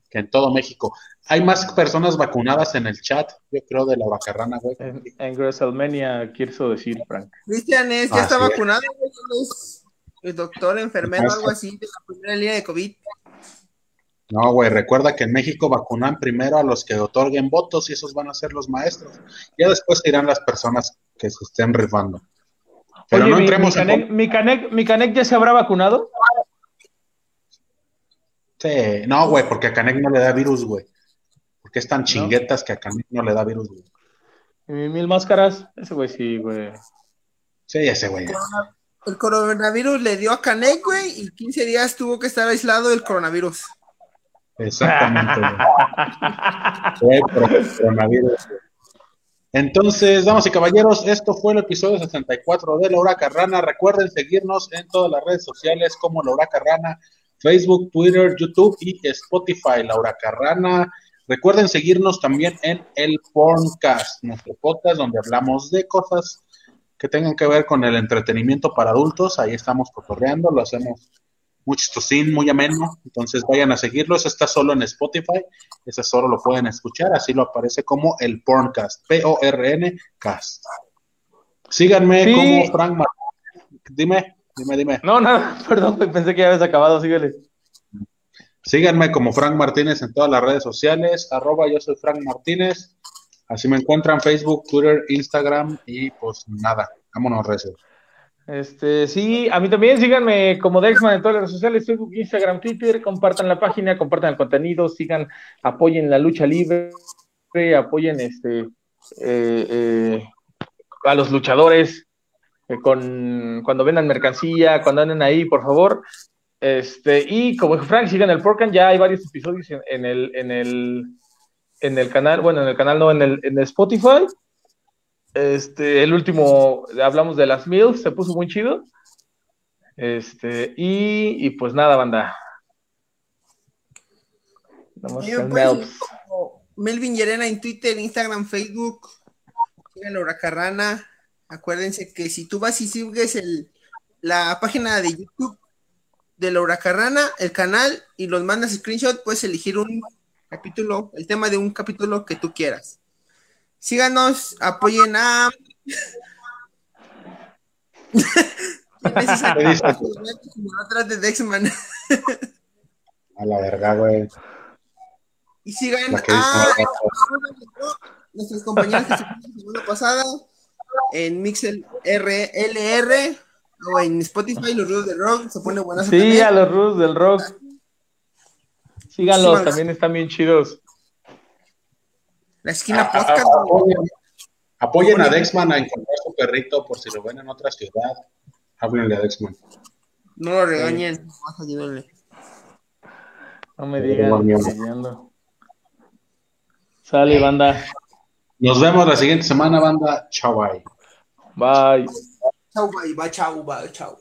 que en todo México. Hay más personas vacunadas en el chat, yo creo, de la vacarrana, güey. En, en WrestleMania, quiero decir, Frank. Cristian es, ya está es. vacunado, güey, él es el doctor, enfermero, algo así, de la primera línea de COVID. No, güey, recuerda que en México vacunan primero a los que otorguen votos y esos van a ser los maestros. Ya después irán las personas que se estén rifando. Pero Oye, no entremos mi, en... Canek, mi, Canek ya se habrá vacunado. Sí, no, güey, porque a Canek no le da virus, güey. Porque es tan chinguetas que a Canek no le da virus, güey. Y mil máscaras. Ese güey sí, güey. Sí, ese güey. El coronavirus le dio a Canek, güey, y 15 días tuvo que estar aislado del coronavirus. Exactamente. Entonces, damas y caballeros, esto fue el episodio 64 de Laura Carrana. Recuerden seguirnos en todas las redes sociales como Laura Carrana, Facebook, Twitter, YouTube y Spotify. Laura Carrana. Recuerden seguirnos también en el Porncast, nuestro podcast donde hablamos de cosas que tengan que ver con el entretenimiento para adultos. Ahí estamos cotorreando, lo hacemos muy chistosín, muy ameno. Entonces vayan a seguirlo. Eso está solo en Spotify. Ese solo lo pueden escuchar. Así lo aparece como el Porncast. P-O-R-N Cast. Síganme Sí. como Frank Martínez. Dime, dime, dime. No, nada, perdón, pensé que ya habías acabado, síguele. Síganme como Frank Martínez en todas las redes sociales. Arroba yo soy Frank Martínez. Así me encuentran Facebook, Twitter, Instagram y pues nada. Vámonos, recio. Este, sí, a mí también síganme como Dexman en todas las redes sociales, Facebook, Instagram, Twitter, compartan la página, compartan el contenido, sigan, apoyen la lucha libre, apoyen este eh, eh, a los luchadores eh, cuando vendan mercancía, cuando anden ahí, por favor. Este, y como dijo Frank, sigan el Porcan, ya hay varios episodios en, en el, en el canal, bueno, en el canal no, en en el Spotify. Este, el último, hablamos de las Mills, se puso muy chido. Este, y, y pues nada, banda. Vamos pues, Melvin Llerena en Twitter, Instagram, Facebook. Sigan la Huracarrana. Acuérdense que si tú vas y sigues el, la página de YouTube de la Huracarrana, el canal, y los mandas screenshot, puedes elegir un capítulo, el tema de un capítulo que tú quieras. Síganos, apoyen a. Atrás de Dexman. A la verga, güey. Y sigan a nuestros compañeros que se la semana pasada en Mixel RLR o en Spotify, los rudos de rock, se pone buenas Sí, a los Rus del rock. Síganlos, Sí, también están bien chidos. La esquina A- a- podcast. a- apoyen, apoyen a Dexman a encontrar su perrito por si lo ven en otra ciudad. Háblenle a Dexman. No lo regañen, más ayúdenle. No me digan. Sale, banda. Nos vemos la siguiente semana, banda. Chao, bye. Bye. Chau, bye, bye, chau, bye, chau.